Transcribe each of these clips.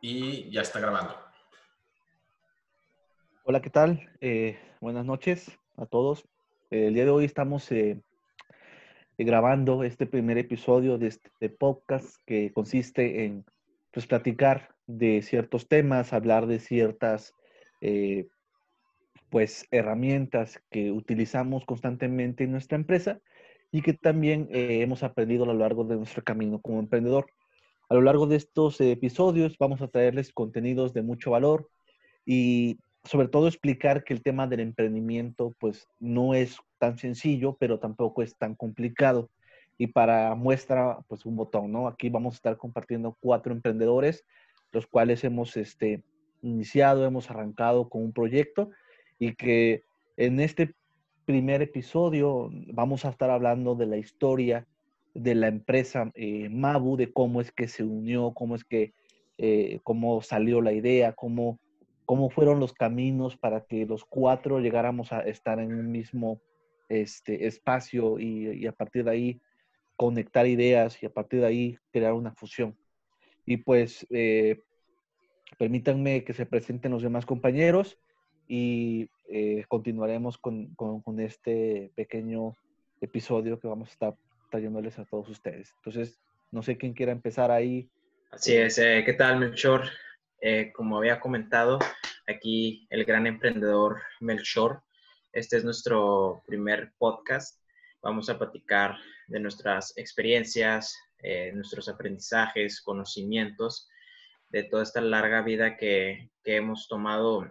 y ya está grabando. Hola, ¿qué tal? Eh, buenas noches a todos. el día de hoy estamos eh, grabando este primer episodio de este podcast que consiste en pues, platicar de ciertos temas, hablar de ciertas eh, pues, herramientas que utilizamos constantemente en nuestra empresa y que también hemos aprendido a lo largo de nuestro camino como emprendedor. A lo largo de estos episodios vamos a traerles contenidos de mucho valor y sobre todo explicar que el tema del emprendimiento pues no es tan sencillo, pero tampoco es tan complicado. Y para muestra pues un botón, ¿no? Aquí vamos a estar compartiendo cuatro emprendedores, los cuales hemos este, iniciado, hemos arrancado con un proyecto y que en este primer episodio vamos a estar hablando de la historia de la empresa eh, Mabu, de cómo es que se unió, cómo es que, eh, cómo salió la idea, cómo, cómo fueron los caminos para que los cuatro llegáramos a estar en un mismo este, espacio y, a partir de ahí conectar ideas y a partir de ahí crear una fusión. Y pues eh, permítanme que se presenten los demás compañeros y continuaremos con, con, con este pequeño episodio que vamos a estar trayéndoles a todos ustedes. Entonces, no sé quién quiera empezar ahí. Así es, eh, ¿qué tal Melchor? Eh, como había comentado, aquí el gran emprendedor Melchor. Este es nuestro primer podcast. Vamos a platicar de nuestras experiencias, eh, nuestros aprendizajes, conocimientos, de toda esta larga vida que, que hemos tomado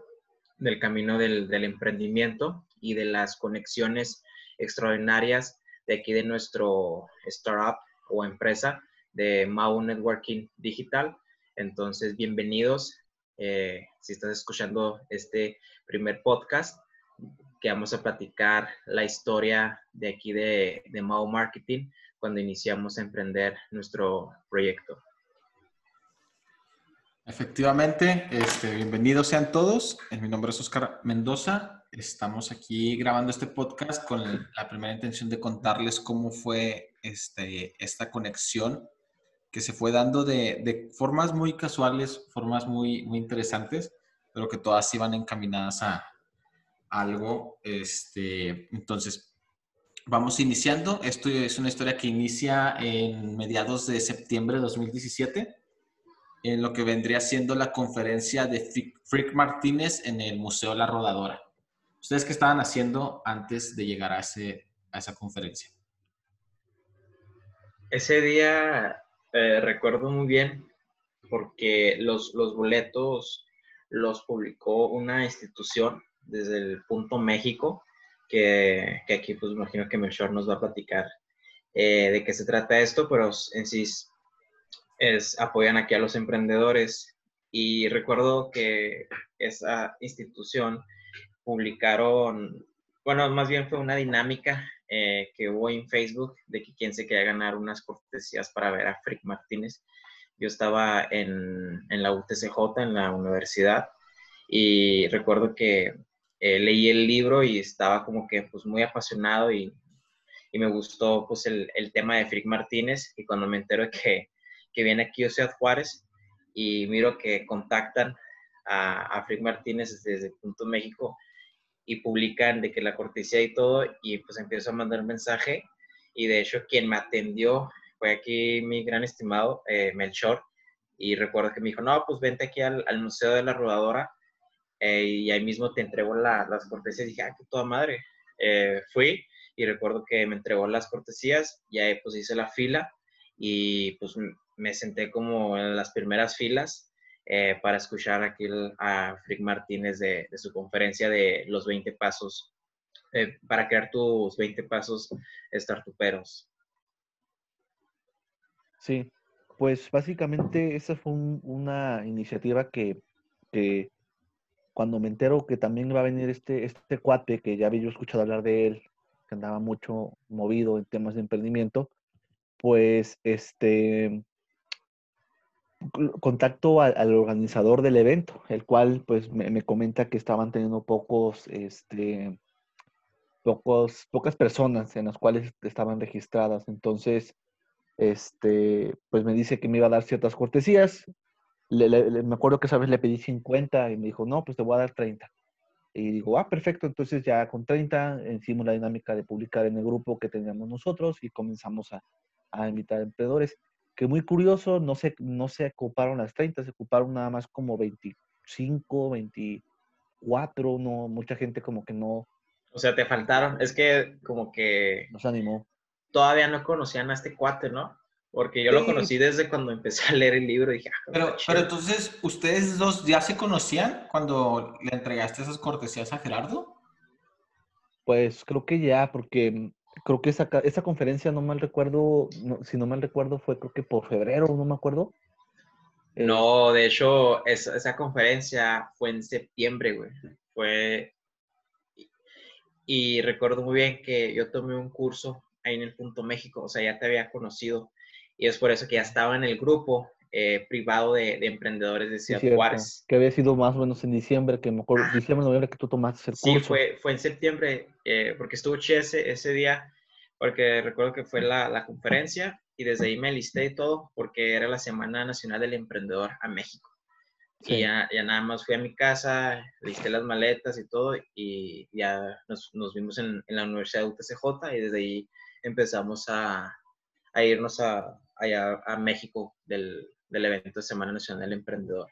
del camino del, del emprendimiento y de las conexiones extraordinarias de aquí de nuestro startup o empresa de Mau Networking Digital. Entonces, bienvenidos. Eh, si estás escuchando este primer podcast, que vamos a platicar la historia de aquí de, de Mau Marketing cuando iniciamos a emprender nuestro proyecto. Efectivamente, este, bienvenidos sean todos. Mi nombre es Oscar Mendoza. Estamos aquí grabando este podcast con la primera intención de contarles cómo fue este, esta conexión que se fue dando de, formas muy casuales, formas muy, muy interesantes, pero que todas iban encaminadas a algo. Este, entonces, vamos iniciando. Esto es una historia que inicia en mediados de septiembre de 2017, en lo que vendría siendo la conferencia de Frick Martínez en el Museo La Rodadora. ¿Ustedes qué estaban haciendo antes de llegar a, ese, a esa conferencia? Ese día eh, recuerdo muy bien porque los, los boletos los publicó una institución desde el punto México, que, que aquí pues imagino que Melchor nos va a platicar eh, de qué se trata esto, pero en sí es, apoyan aquí a los emprendedores. Y recuerdo que esa institución publicaron, bueno, más bien fue una dinámica eh, que hubo en Facebook de que quien se quería ganar unas cortesías para ver a Frick Martínez. Yo estaba en, en la UTCJ, en la universidad, y recuerdo que eh, leí el libro y estaba como que pues muy apasionado y, y me gustó pues el, el, tema de Frick Martínez y cuando me entero que, que viene aquí Ciudad Juárez y miro que contactan a, a Frick Martínez desde Punto México, y publican de que la cortesía y todo, y pues empiezo a mandar mensaje, y de hecho quien me atendió fue aquí mi gran estimado eh, Melchor, y recuerdo que me dijo, no, pues vente aquí al, Museo de la Rodadora, eh, y ahí mismo te entrego las cortesías, y dije, ah, qué toda madre. Eh, fui, y recuerdo que me entregó las cortesías, y ahí pues hice la fila, y pues me senté como en las primeras filas, eh, para escuchar aquí a Frick Martínez de, su conferencia de los 20 pasos, eh, para crear tus 20 pasos startuperos. Sí, pues básicamente esa fue una iniciativa que, cuando me entero que también va a venir este, este cuate, que ya había yo escuchado hablar de él, que andaba mucho movido en temas de emprendimiento, pues este contacto al, organizador del evento, el cual pues me, comenta que estaban teniendo pocos, este, pocos, pocas personas en las cuales estaban registradas. Entonces, este, pues me dice que me iba a dar ciertas cortesías. me acuerdo que esa vez le pedí 50 y me dijo, no, pues te voy a dar 30. Y digo, ah, perfecto, entonces ya con 30 hicimos la dinámica de publicar en el grupo que teníamos nosotros y comenzamos a, a invitar a emprendedores. Que muy curioso, no se, no se ocuparon las 30, se ocuparon nada más como 25, 24, no, mucha gente como que no. O sea, te faltaron, es que como que... Nos animó. Todavía no conocían a este cuate, ¿no? Porque yo lo conocí desde cuando empecé a leer el libro y dije, ah, pero, pero entonces, ¿ustedes dos ya se conocían cuando le entregaste esas cortesías a Gerardo? Pues creo que ya, porque creo que esa, esa conferencia, no mal recuerdo, si no mal recuerdo, fue creo que por febrero, no me acuerdo. Eh, no, de hecho, esa, esa conferencia fue en septiembre, güey. Fue. Y, recuerdo muy bien que yo tomé un curso ahí en el Punto México, o sea, ya te había conocido. Y es por eso que ya estaba en el grupo eh, privado de, de, emprendedores de Ciudad Juárez. Que había sido más o menos en diciembre, que mejor, ah. diciembre, noviembre que tú tomaste el curso. Sí, fue, fue en septiembre, eh, porque estuvo chido ese, ese día, porque recuerdo que fue la, la, conferencia y desde ahí me listé y todo, porque era la Semana Nacional del Emprendedor a México. Y ya, ya, nada más fui a mi casa, listé las maletas y todo, y ya nos, nos vimos en, en, la Universidad de UTCJ y desde ahí empezamos a, a irnos a, allá a México del, del evento Semana Nacional Emprendedor.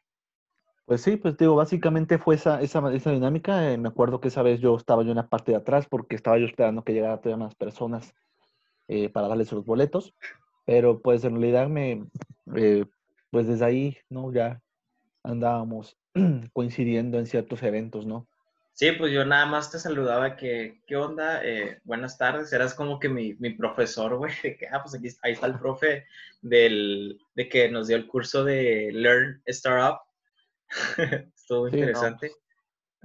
Pues sí, pues digo, básicamente fue esa, esa, esa dinámica. Eh, me acuerdo que esa vez yo estaba yo en la parte de atrás porque estaba yo esperando que llegara todavía más personas eh, para darles los boletos. Pero pues en realidad me, eh, pues desde ahí, ¿no? Ya andábamos coincidiendo en ciertos eventos, ¿no? Sí, pues yo nada más te saludaba que, ¿qué onda? Eh, buenas tardes, eras como que mi, mi profesor, güey, que, ah, pues aquí, ahí está el profe del, de que nos dio el curso de Learn Startup. Estuvo interesante.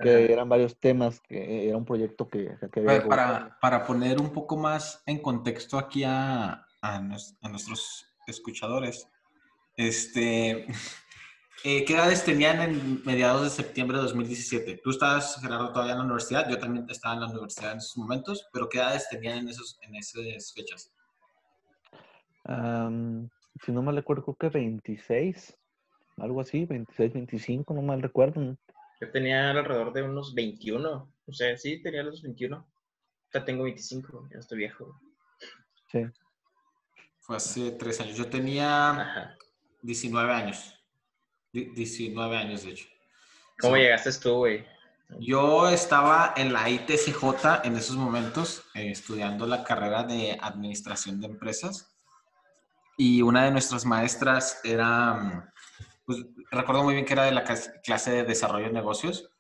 que eran varios temas, que era un proyecto que... que para, para, poner un poco más en contexto aquí a, a, a nuestros escuchadores, este... Eh, ¿Qué edades tenían en mediados de septiembre de 2017? Tú estabas, Gerardo, todavía en la universidad, yo también estaba en la universidad en esos momentos, pero ¿qué edades tenían en, esos, en esas fechas? si no mal recuerdo, creo que 26, algo así, 26, 25, no mal recuerdo. Yo tenía alrededor de unos 21, o sea, sí, tenía los 21. Ya tengo 25, ya estoy viejo. Sí. Fue hace tres años. Yo tenía 19 años. 19 años, de hecho. ¿Cómo llegaste tú, güey? Yo estaba en la ITCJ en esos momentos, eh, estudiando la carrera de Administración de Empresas. Y una de nuestras maestras era, pues, recuerdo muy bien que era de la clase de Desarrollo de Negocios,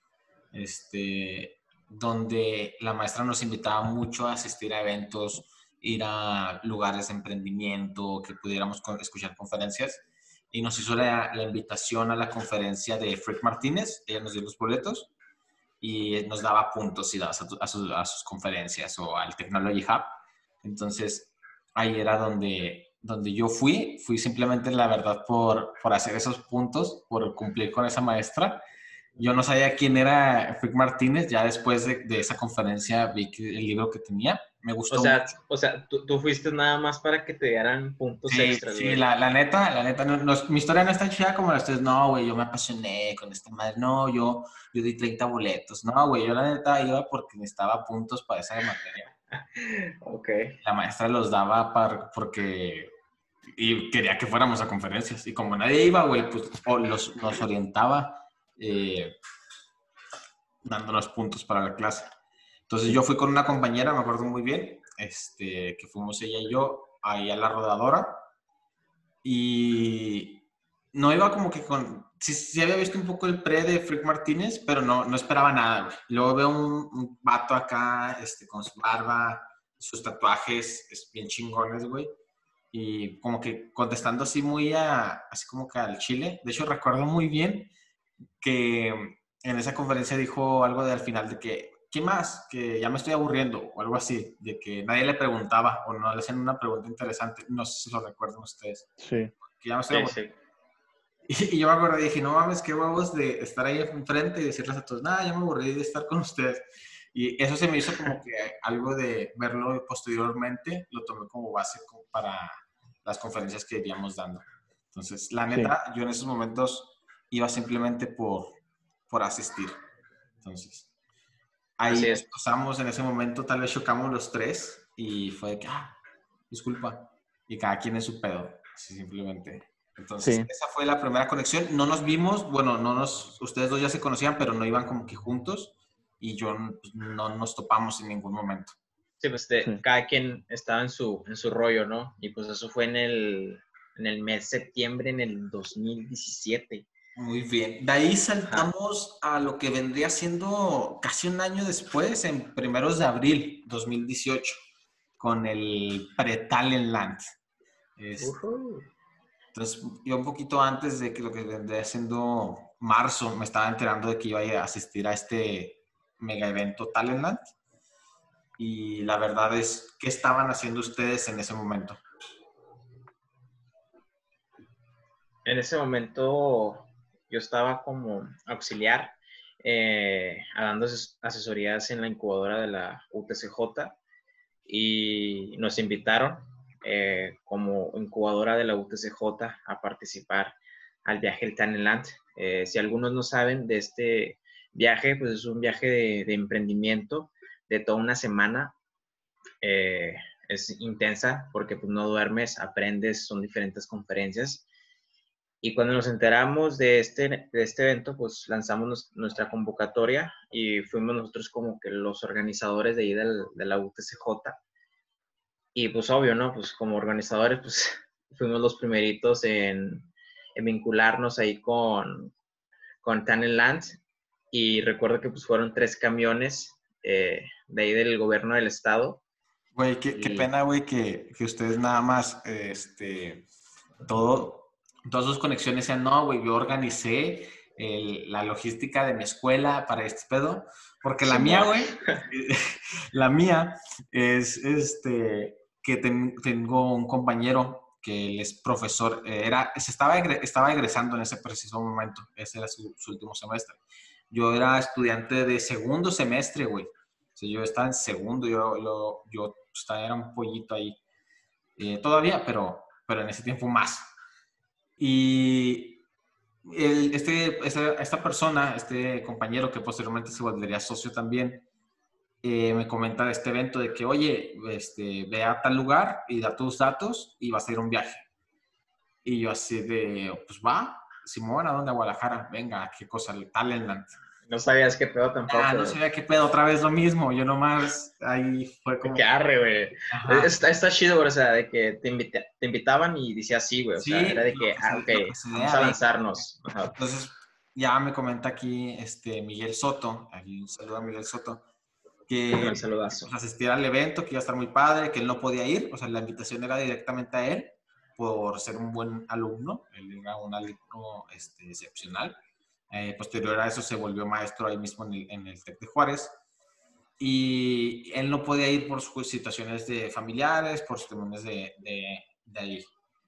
este, donde la maestra nos invitaba mucho a asistir a eventos, ir a lugares de emprendimiento, que pudiéramos escuchar conferencias y nos hizo la, invitación a la conferencia de Frick Martínez. Ella nos dio los boletos y nos daba puntos y a, a, sus conferencias o al Technology Hub. Entonces, ahí era donde, donde yo fui. Fui simplemente, la verdad, por, por hacer esos puntos, por cumplir con esa maestra. Yo no sabía quién era Frick Martínez. Ya después de, de esa conferencia vi el libro que tenía me gustó. O sea, O sea tú, tú, fuiste nada más para que te dieran puntos sí, extras. Sí, la, la, neta, la neta, no, mi historia no está chida como la ustedes. No, güey, yo me apasioné con esta madre. No, yo, yo di 30 boletos. No, güey, yo la neta iba porque necesitaba puntos para esa materia. ok. La maestra los daba para, porque y quería que fuéramos a conferencias. Y como nadie iba, güey, pues los, nos orientaba eh, dándonos puntos para la clase. Entonces yo fui con una compañera, me acuerdo muy bien, este, que fuimos ella y yo ahí a la rodadora y no iba como que con... Sí, había visto un poco el pre de Frick Martínez, pero no, no esperaba nada, güey. Luego veo un, un, vato acá este, con su barba, sus tatuajes, es bien chingones, güey. Y como que contestando así muy a, así como que al chile. De hecho, recuerdo muy bien que en esa conferencia dijo algo de al final de que ¿qué más? Que ya me estoy aburriendo o algo así, de que nadie le preguntaba o no le hacían una pregunta interesante. No sé si lo recuerdan ustedes. Sí. Que ya me estoy aburriendo. Y, yo me acuerdo y dije, no mames, qué huevos de estar ahí enfrente y decirles a todos, nada, ya me aburrí de estar con ustedes. Y eso se me hizo como que algo de verlo posteriormente, lo tomé como base para las conferencias que iríamos dando. Entonces, la neta, yo en esos momentos iba simplemente por, por asistir. Entonces, ahí pasamos en ese momento, tal vez chocamos los tres y fue de que, ah, disculpa, y cada quien es su pedo, así simplemente. Entonces, esa fue la primera conexión. No nos vimos, bueno, no nos, ustedes dos ya se conocían, pero no iban como que juntos y yo pues, no nos topamos en ningún momento. Sí, pues cada quien estaba en su, en su rollo, ¿no? Y pues eso fue en el, en el mes de septiembre en el 2017. Muy bien. De ahí saltamos a lo que vendría siendo casi un año después, en primeros de abril 2018, con el Pre-Talent entonces, yo un poquito antes de que lo que vendría siendo marzo, me estaba enterando de que iba a asistir a este mega evento Talentland y la verdad es, ¿qué estaban haciendo ustedes en ese momento? En ese momento yo estaba como auxiliar, eh, dando asesorías en la incubadora de la UTCJ y nos invitaron eh, como incubadora de la UTCJ a participar al viaje del Talentland. Eh, si algunos no saben de este viaje, pues es un viaje de, emprendimiento de toda una semana. Es intensa porque pues, no duermes, aprendes, son diferentes conferencias. Y cuando nos enteramos de este, de este evento, pues lanzamos nuestra convocatoria y fuimos nosotros como que los organizadores de ahí de la UTCJ. Y pues obvio, ¿no? Pues como organizadores, pues fuimos los primeritos en, en vincularnos ahí con, con Land. Y recuerdo que pues fueron tres camiones eh, de ahí del gobierno del estado. Güey, qué, pena, güey, que, ustedes nada más, este, todo, todas sus conexiones sean, no, güey, yo organicé la logística de mi escuela para este pedo, porque la mía, güey, la mía es, este, que tengo un compañero que él es profesor, eh, era, se estaba, estaba egresando en ese preciso momento, ese era su último semestre. Yo era estudiante de segundo semestre, güey. O sea, yo estaba en segundo, yo, yo, yo estaba, era un pollito ahí. Eh, todavía, pero, pero en ese tiempo más. Y este, esta, persona, este compañero que posteriormente se volvería socio también, eh, me comenta de este evento de que, oye, este, ve a tal lugar y da tus datos y vas a ir a un viaje. Y yo así de, pues va, Simón, ¿a dónde? A Guadalajara. Venga, qué cosa, el Talentland. No sabías qué pedo tampoco. Ah, no sabía qué pedo, otra vez lo mismo. Yo nomás ahí fue como. Qué arre, güey. Está, está, chido, güey. O sea, de que te, te invitaban y decías sí, güey. O sea, era de que, ah, ok, vamos a lanzarnos. Entonces, ya me comenta aquí este Miguel Soto. Aquí un saludo a Miguel Soto. Que un saludazo. asistir al evento, que iba a estar muy padre, que él no podía ir. O sea, la invitación era directamente a él por ser un buen alumno, él era un alumno este, excepcional. Eh, posterior a eso se volvió maestro ahí mismo en el, en el TEC de Juárez. Y él no podía ir por sus situaciones de familiares, por situaciones de, de, de ahí.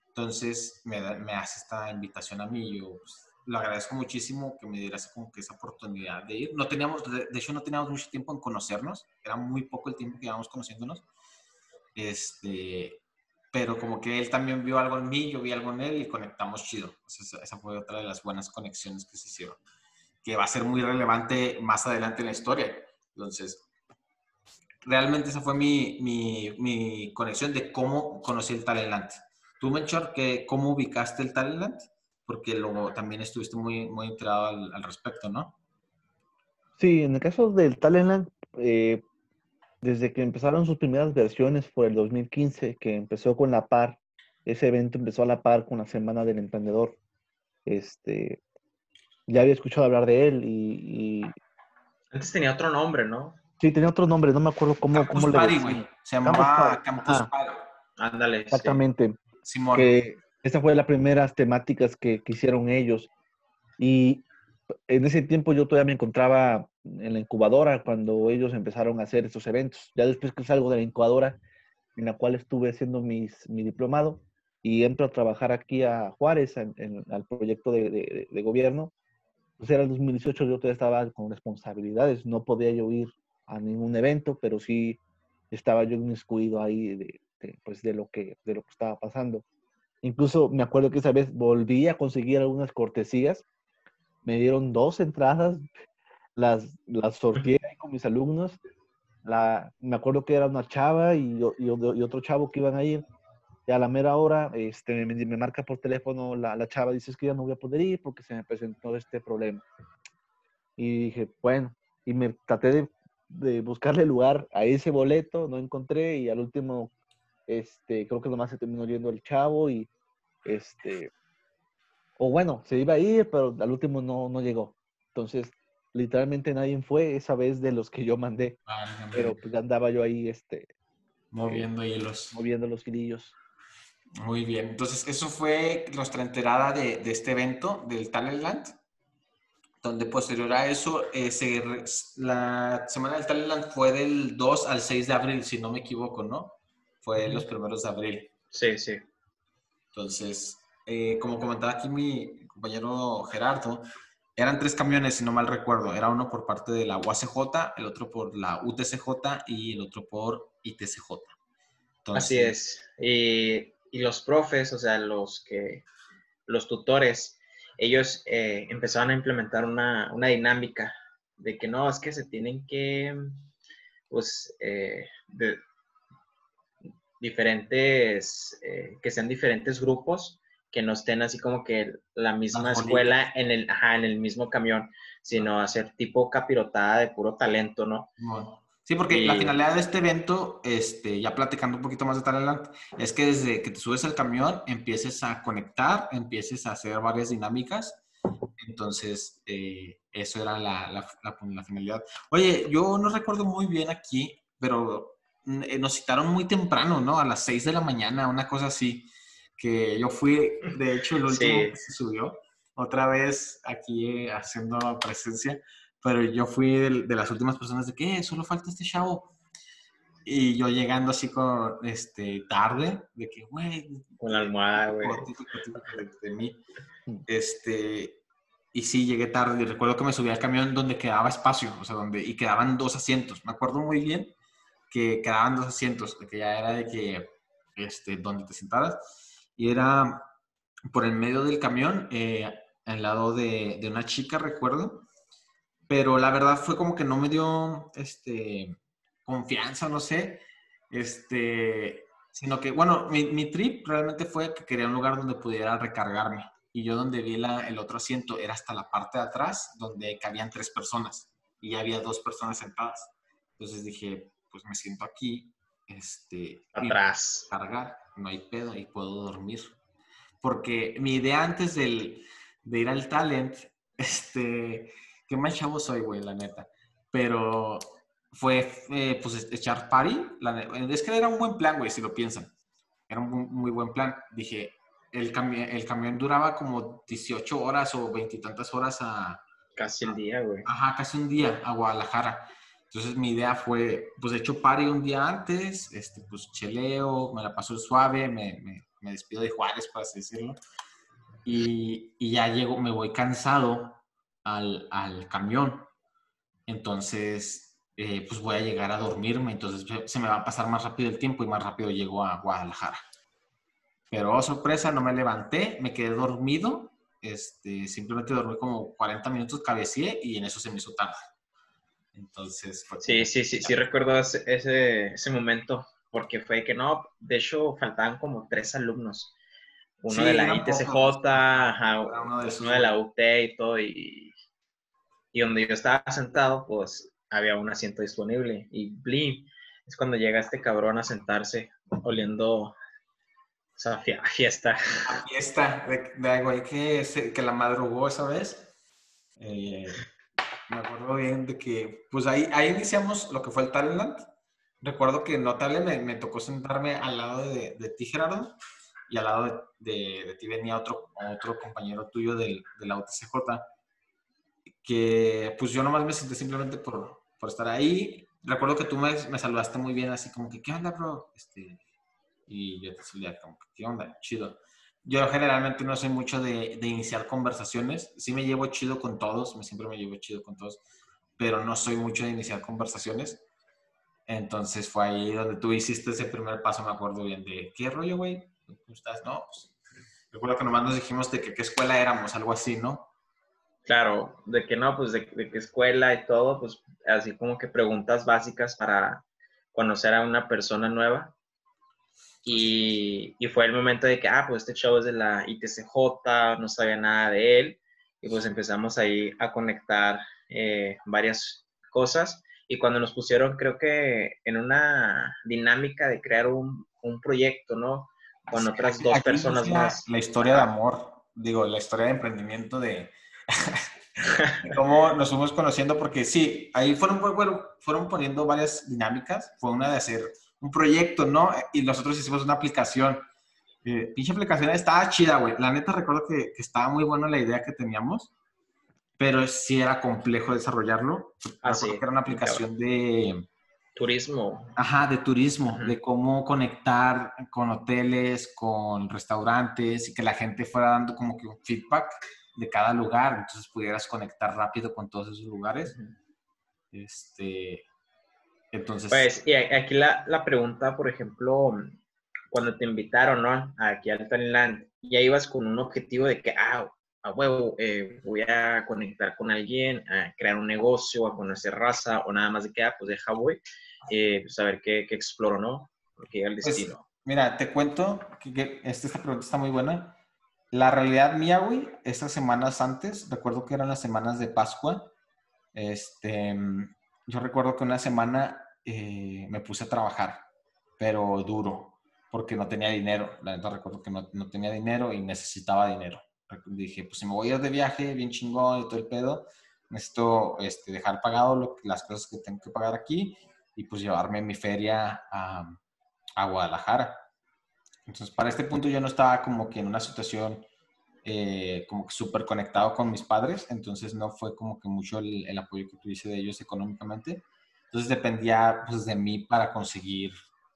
Entonces me, me, hace esta invitación a mí yo pues, lo agradezco muchísimo que me dieras como que esa oportunidad de ir. No teníamos, de, hecho no teníamos mucho tiempo en conocernos, era muy poco el tiempo que íbamos conociéndonos. Este, pero como que él también vio algo en mí, yo vi algo en él y conectamos chido. esa fue otra de las buenas conexiones que se hicieron, que va a ser muy relevante más adelante en la historia. Entonces, realmente esa fue mi, mi, mi conexión de cómo conocí el Talentland. Tú, Menchor, que, ¿cómo ubicaste el Talentland? Porque luego también estuviste muy, muy enterado al, al respecto, ¿no? Sí, en el caso del Talentland, eh, desde que empezaron sus primeras versiones por el 2015, que empezó con la par, ese evento empezó a la par con la Semana del Emprendedor. Este, ya había escuchado hablar de él y, Antes tenía otro nombre, ¿no? Sí, tenía otro nombre, no me acuerdo cómo, cómo le decía. Se llamaba Campus, Party. Ándale. Exactamente. Simón. Que esa fue las primeras temáticas que, que hicieron ellos. Y en ese tiempo yo todavía me encontraba en la incubadora cuando ellos empezaron a hacer estos eventos. Ya después que salgo de la incubadora, en la cual estuve haciendo mi diplomado, y entro a trabajar aquí a Juárez, en, al proyecto de, de, gobierno, pues era el 2018, yo todavía estaba con responsabilidades, no podía yo ir a ningún evento, pero sí estaba yo inmiscuido ahí de, pues de, lo que, de lo que estaba pasando. Incluso me acuerdo que esa vez volví a conseguir algunas cortesías me dieron dos entradas, las, las sorteé con mis alumnos. La, me acuerdo que era una chava y, y, otro chavo que iban a ir. Y a la mera hora este, me, me marca por teléfono la, la, chava, dice es que ya no voy a poder ir porque se me presentó este problema. Y dije, bueno, y me traté de, de buscarle lugar a ese boleto, no encontré y al último, este, creo que nomás se terminó yendo el chavo y este, o bueno, se iba a ir, pero al último no, no llegó. Entonces, literalmente nadie fue esa vez de los que yo mandé. pero pues andaba yo ahí, este... Moviendo hilos. Moviendo los hilillos. Muy bien. Entonces, eso fue nuestra enterada de, de este evento del Talentland, donde posterior a eso, eh, la semana del Talentland fue del 2 al 6 de abril, si no me equivoco, ¿no? Fue los primeros de abril. Sí, sí. Entonces, eh, como comentaba aquí mi compañero Gerardo, eran tres camiones, si no mal recuerdo. Era uno por parte de la UACJ, el otro por la UTCJ y el otro por ITCJ. Así es. Y, y, los profes, o sea, los que los tutores, ellos eh, empezaron a implementar una, una, dinámica de que no, es que se tienen que, pues, eh, de, diferentes, eh, que sean diferentes grupos que no estén así como que la misma escuela en el, en el mismo camión, sino hacer tipo capirotada de puro talento, ¿no? Sí, porque la finalidad de este evento, este, ya platicando un poquito más de talento, es que desde que te subes al camión empieces a conectar, empieces a hacer varias dinámicas. Entonces, eh, eso era la, la, la, finalidad. Oye, yo no recuerdo muy bien aquí, pero eh, nos citaron muy temprano, ¿no? A las 6 de la mañana, una cosa así que yo fui, de hecho, el último que se subió, otra vez aquí haciendo presencia, pero yo fui de, las últimas personas de que eh, solo falta este chavo. Y yo llegando así con, este, tarde, de que, güey. Con la almohada, güey. De, mí. Este, y sí, llegué tarde y recuerdo que me subí al camión donde quedaba espacio, o sea, donde, y quedaban dos asientos. Me acuerdo muy bien que quedaban dos asientos, que ya era de que, este, donde te sentaras y era por el medio del camión, eh, al lado de, de, una chica, recuerdo. Pero la verdad fue como que no me dio este, confianza, no sé. Este, sino que, bueno, mi, mi, trip realmente fue que quería un lugar donde pudiera recargarme. Y yo donde vi la, el otro asiento era hasta la parte de atrás, donde cabían tres personas. Y había dos personas sentadas. Entonces dije, pues me siento aquí. Este, atrás. Cargar no hay pedo y puedo dormir. Porque mi idea antes del, de ir al talent, este, qué mal chavo soy, güey, la neta. Pero fue, eh, pues, echar party. La, es que era un buen plan, güey, si lo piensan. Era un muy, buen plan. Dije, el, camión, el camión duraba como 18 horas o veintitantas horas a... Casi el día, güey. Ajá, casi un día a Guadalajara. Entonces mi idea fue, pues de hecho party un día antes, este, pues cheleo, me la paso suave, me, me, me despido de Juárez, por así decirlo. Y, y, ya llego, me voy cansado al, al camión. Entonces, eh, pues voy a llegar a dormirme, entonces se me va a pasar más rápido el tiempo y más rápido llego a Guadalajara. Pero, oh, sorpresa, no me levanté, me quedé dormido, este, simplemente dormí como 40 minutos, cabeceé y en eso se me hizo tarde. Entonces, sí, sí, sí, sí recuerdo ese, ese, momento, porque fue que no, de hecho faltaban como tres alumnos, uno de la ITCJ, uno, de la UT y todo, y, y, donde yo estaba sentado, pues había un asiento disponible, y blim, es cuando llega este cabrón a sentarse oliendo o sea, fiesta. fiesta, de, de algo que, que la madrugó esa vez. Eh, me acuerdo bien de que, pues ahí, ahí iniciamos lo que fue el Talent. Recuerdo que notable me, me tocó sentarme al lado de, de ti, Gerardo, y al lado de, de, ti venía otro, otro compañero tuyo del, de la UTCJ, que pues yo nomás me senté simplemente por, por estar ahí. Recuerdo que tú me, me, saludaste muy bien, así como que, ¿qué onda, bro? Este, y yo te saludé como que, ¿qué onda? Chido. Yo generalmente no soy mucho de, iniciar conversaciones. Sí me llevo chido con todos, me, siempre me llevo chido con todos, pero no soy mucho de iniciar conversaciones. Entonces fue ahí donde tú hiciste ese primer paso, me acuerdo bien, de ¿qué rollo, güey? ¿Cómo estás? No, pues, recuerdo que nomás nos dijimos de que qué escuela éramos, algo así, ¿no? Claro, de que no, pues de, de qué escuela y todo, pues así como que preguntas básicas para conocer a una persona nueva. Y, y, fue el momento de que, ah, pues este chavo es de la ITCJ, no sabía nada de él. Y pues empezamos ahí a conectar eh, varias cosas. Y cuando nos pusieron, creo que en una dinámica de crear un, un proyecto, ¿no? Con otras dos personas más. La historia de amor, digo, la historia de emprendimiento de, cómo nos fuimos conociendo, porque sí, ahí fueron, fueron poniendo varias dinámicas. Fue una de hacer un proyecto, ¿no? Y nosotros hicimos una aplicación. Eh, pinche aplicación estaba chida, güey. La neta recuerdo que, que, estaba muy buena la idea que teníamos, pero sí era complejo desarrollarlo. Ah, sí. era una aplicación de... Turismo. Ajá, de turismo, uh -huh. de cómo conectar con hoteles, con restaurantes y que la gente fuera dando como que un feedback de cada lugar, entonces pudieras conectar rápido con todos esos lugares. Uh -huh. Este, entonces... Pues, y aquí la, la, pregunta, por ejemplo, cuando te invitaron, ¿no? Aquí al Talentland, ya ibas con un objetivo de que, ah, a huevo, eh, voy a conectar con alguien, a crear un negocio, a conocer raza, o nada más de que, ah, pues deja voy, eh, pues a ver qué, qué, exploro, ¿no? Porque llega el destino. Pues, mira, te cuento que, que esta, esta pregunta está muy buena. La realidad mía, güey, estas semanas antes, recuerdo que eran las semanas de Pascua, este, yo recuerdo que una semana eh, me puse a trabajar, pero duro, porque no tenía dinero. La neta recuerdo que no, no, tenía dinero y necesitaba dinero. Dije, pues si me voy a ir de viaje, bien chingón y todo el pedo, necesito este, dejar pagado lo, las cosas que tengo que pagar aquí y pues llevarme mi feria a, a Guadalajara. Entonces, para este punto yo no estaba como que en una situación eh, como que súper conectado con mis padres, entonces no fue como que mucho el, el, apoyo que tuviese de ellos económicamente. Entonces dependía pues de mí para conseguir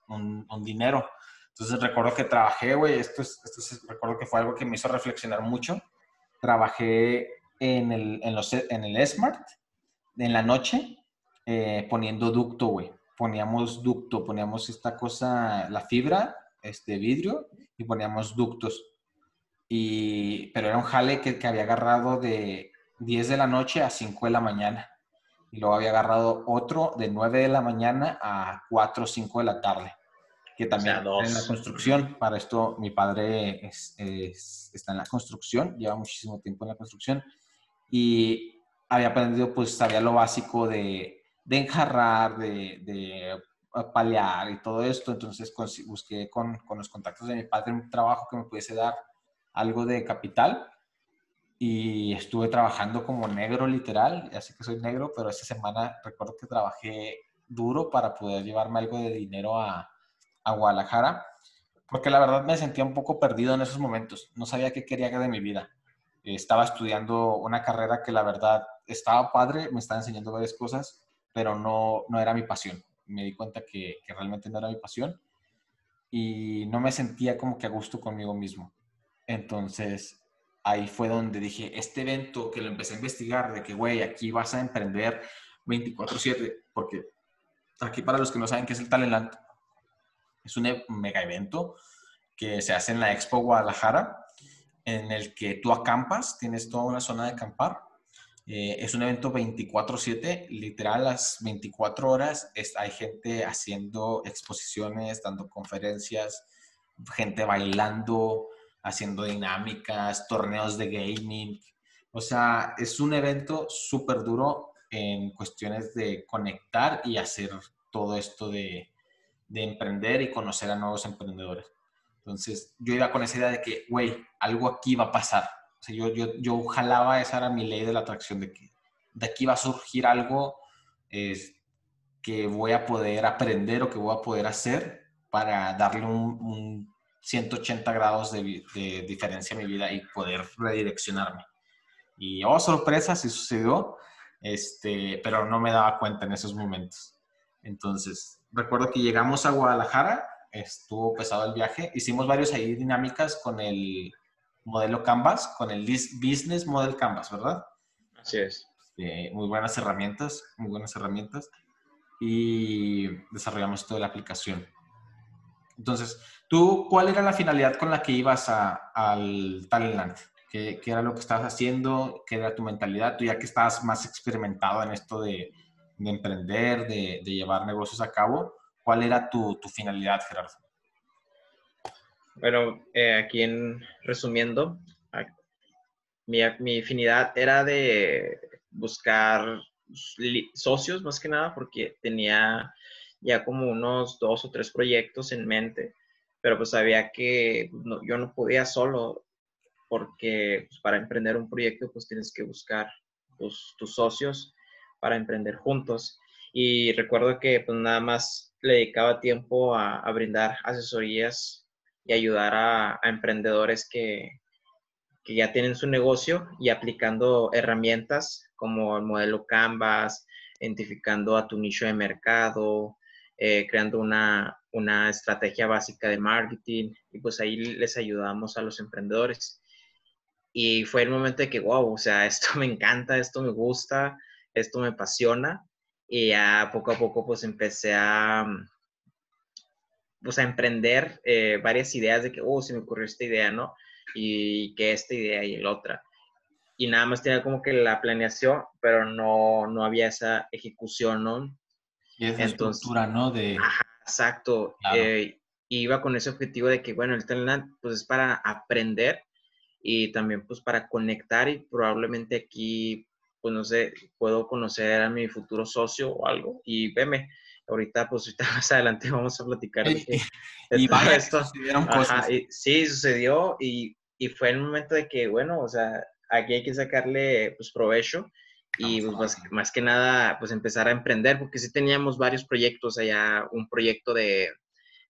un, un dinero. Entonces recuerdo que trabajé, güey, esto, es, esto es, recuerdo que fue algo que me hizo reflexionar mucho. Trabajé en el, en los, en el Smart en la noche eh, poniendo ducto, güey. Poníamos ducto, poníamos esta cosa, la fibra, este vidrio, y poníamos ductos y, pero era un jale que, que, había agarrado de 10 de la noche a 5 de la mañana. Y luego había agarrado otro de 9 de la mañana a 4 o 5 de la tarde. Que también o sea, en la construcción. Para esto mi padre es, es, está en la construcción, lleva muchísimo tiempo en la construcción. Y había aprendido, pues sabía lo básico de, de enjarrar, de, de palear y todo esto. Entonces busqué con, con los contactos de mi padre un trabajo que me pudiese dar algo de capital y estuve trabajando como negro literal, así que soy negro, pero esta semana recuerdo que trabajé duro para poder llevarme algo de dinero a, a Guadalajara, porque la verdad me sentía un poco perdido en esos momentos, no sabía qué quería de mi vida. Estaba estudiando una carrera que la verdad estaba padre, me estaba enseñando varias cosas, pero no, no era mi pasión. Me di cuenta que, que realmente no era mi pasión y no me sentía como que a gusto conmigo mismo. Entonces, ahí fue donde dije, este evento que lo empecé a investigar, de que, güey, aquí vas a emprender 24/7, porque aquí para los que no saben qué es el Talentland, es un e, mega evento que se hace en la Expo Guadalajara, en el que tú acampas, tienes toda una zona de acampar. Eh, es un evento 24/7, literal las 24 horas es, hay gente haciendo exposiciones, dando conferencias, gente bailando, haciendo dinámicas, torneos de gaming. O sea, es un evento súper duro en cuestiones de conectar y hacer todo esto de, de, emprender y conocer a nuevos emprendedores. Entonces, yo iba con esa idea de que, güey, algo aquí va a pasar. O sea, yo, yo, yo jalaba, esa era mi ley de la atracción, de que de aquí va a surgir algo eh, que voy a poder aprender o que voy a poder hacer para darle un 180 grados de, de, diferencia a mi vida y poder redireccionarme. Y, oh, sorpresa, sí sucedió, este, pero no me daba cuenta en esos momentos. Entonces, recuerdo que llegamos a Guadalajara, estuvo pesado el viaje, hicimos varios ahí dinámicas con el modelo Canvas, con el Business Model Canvas, ¿verdad? Así es. Eh, muy buenas herramientas, muy buenas herramientas. Y desarrollamos toda la aplicación. Entonces, ¿tú cuál era la finalidad con la que ibas a, al Talentland? ¿Qué, ¿Qué, era lo que estabas haciendo? ¿Qué era tu mentalidad? Tú ya que estabas más experimentado en esto de, de emprender, de, llevar negocios a cabo, ¿cuál era tu, tu finalidad, Gerardo? Bueno, eh, aquí en resumiendo, mi, mi afinidad era de buscar socios más que nada porque tenía ya como unos dos o tres proyectos en mente, pero pues sabía que no, yo no podía solo porque pues, para emprender un proyecto pues tienes que buscar pues, tus socios para emprender juntos. Y recuerdo que pues nada más le dedicaba tiempo a, brindar asesorías y ayudar a, a emprendedores que, que ya tienen su negocio y aplicando herramientas como el modelo Canvas, identificando a tu nicho de mercado, eh, creando una, una, estrategia básica de marketing y pues ahí les ayudamos a los emprendedores. Y fue el momento de que, wow, o sea, esto me encanta, esto me gusta, esto me apasiona y ya poco a poco pues empecé a, pues a emprender eh, varias ideas de que, oh, se me ocurrió esta idea, ¿no? Y que esta idea y la otra y nada más tenía como que la planeación, pero no, no había esa ejecución, ¿no? Y esa Entonces, estructura, ¿no? De... Ajá, exacto. Eh, iba con ese objetivo de que, bueno, el talent pues es para aprender y también pues para conectar y probablemente aquí, pues no sé, puedo conocer a mi futuro socio o algo y veme. Ahorita, pues ahorita más adelante vamos a platicar de, y vaya, esto. Sucedieron cosas. y, sí, sucedió y, y fue el momento de que, bueno, o sea, aquí hay que sacarle pues provecho y pues, más, que nada pues empezar a emprender porque sí teníamos varios proyectos allá, un proyecto de,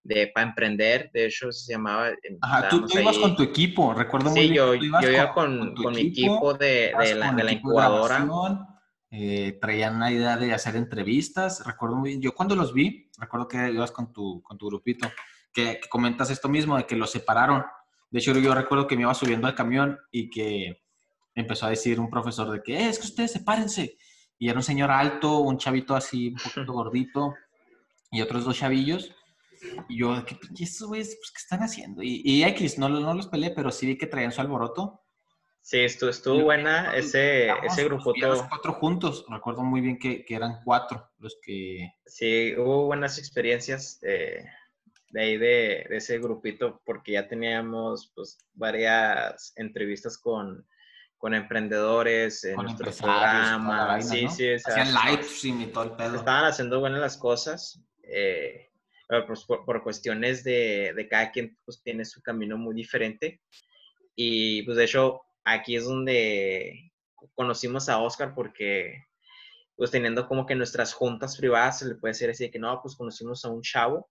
de para emprender, de hecho se llamaba... Ajá, tú, ibas con tu equipo, recuerdo muy bien. Sí, yo, yo iba con, con, mi equipo de, de la, de la incubadora. Eh, traían la idea de hacer entrevistas, recuerdo muy bien, yo cuando los vi, recuerdo que ibas con tu, con tu grupito, que, que comentas esto mismo, de que los separaron. De hecho, yo recuerdo que me iba subiendo al camión y que empezó a decir un profesor de que eh, es que ustedes sepárense. Y era un señor alto, un chavito así, un poquito gordito, y otros dos chavillos. Y yo, ¿qué estos güeyes, pues, qué están haciendo? Y, y X, no, no los peleé, pero sí vi que traían su alboroto. Sí, estuvo, estuvo buena ese, ese grupo. Los cuatro juntos, recuerdo muy bien que, que, eran cuatro los que... Sí, hubo buenas experiencias de, de ahí de, de, ese grupito, porque ya teníamos pues varias entrevistas con, con emprendedores en nuestro programa. sí, sí, Hacían live y todo el pedo. Estaban haciendo buenas las cosas. Eh, pues por, cuestiones de, de, cada quien pues tiene su camino muy diferente. Y pues de hecho aquí es donde conocimos a Oscar porque pues teniendo como que nuestras juntas privadas se le puede decir así que no, pues conocimos a un chavo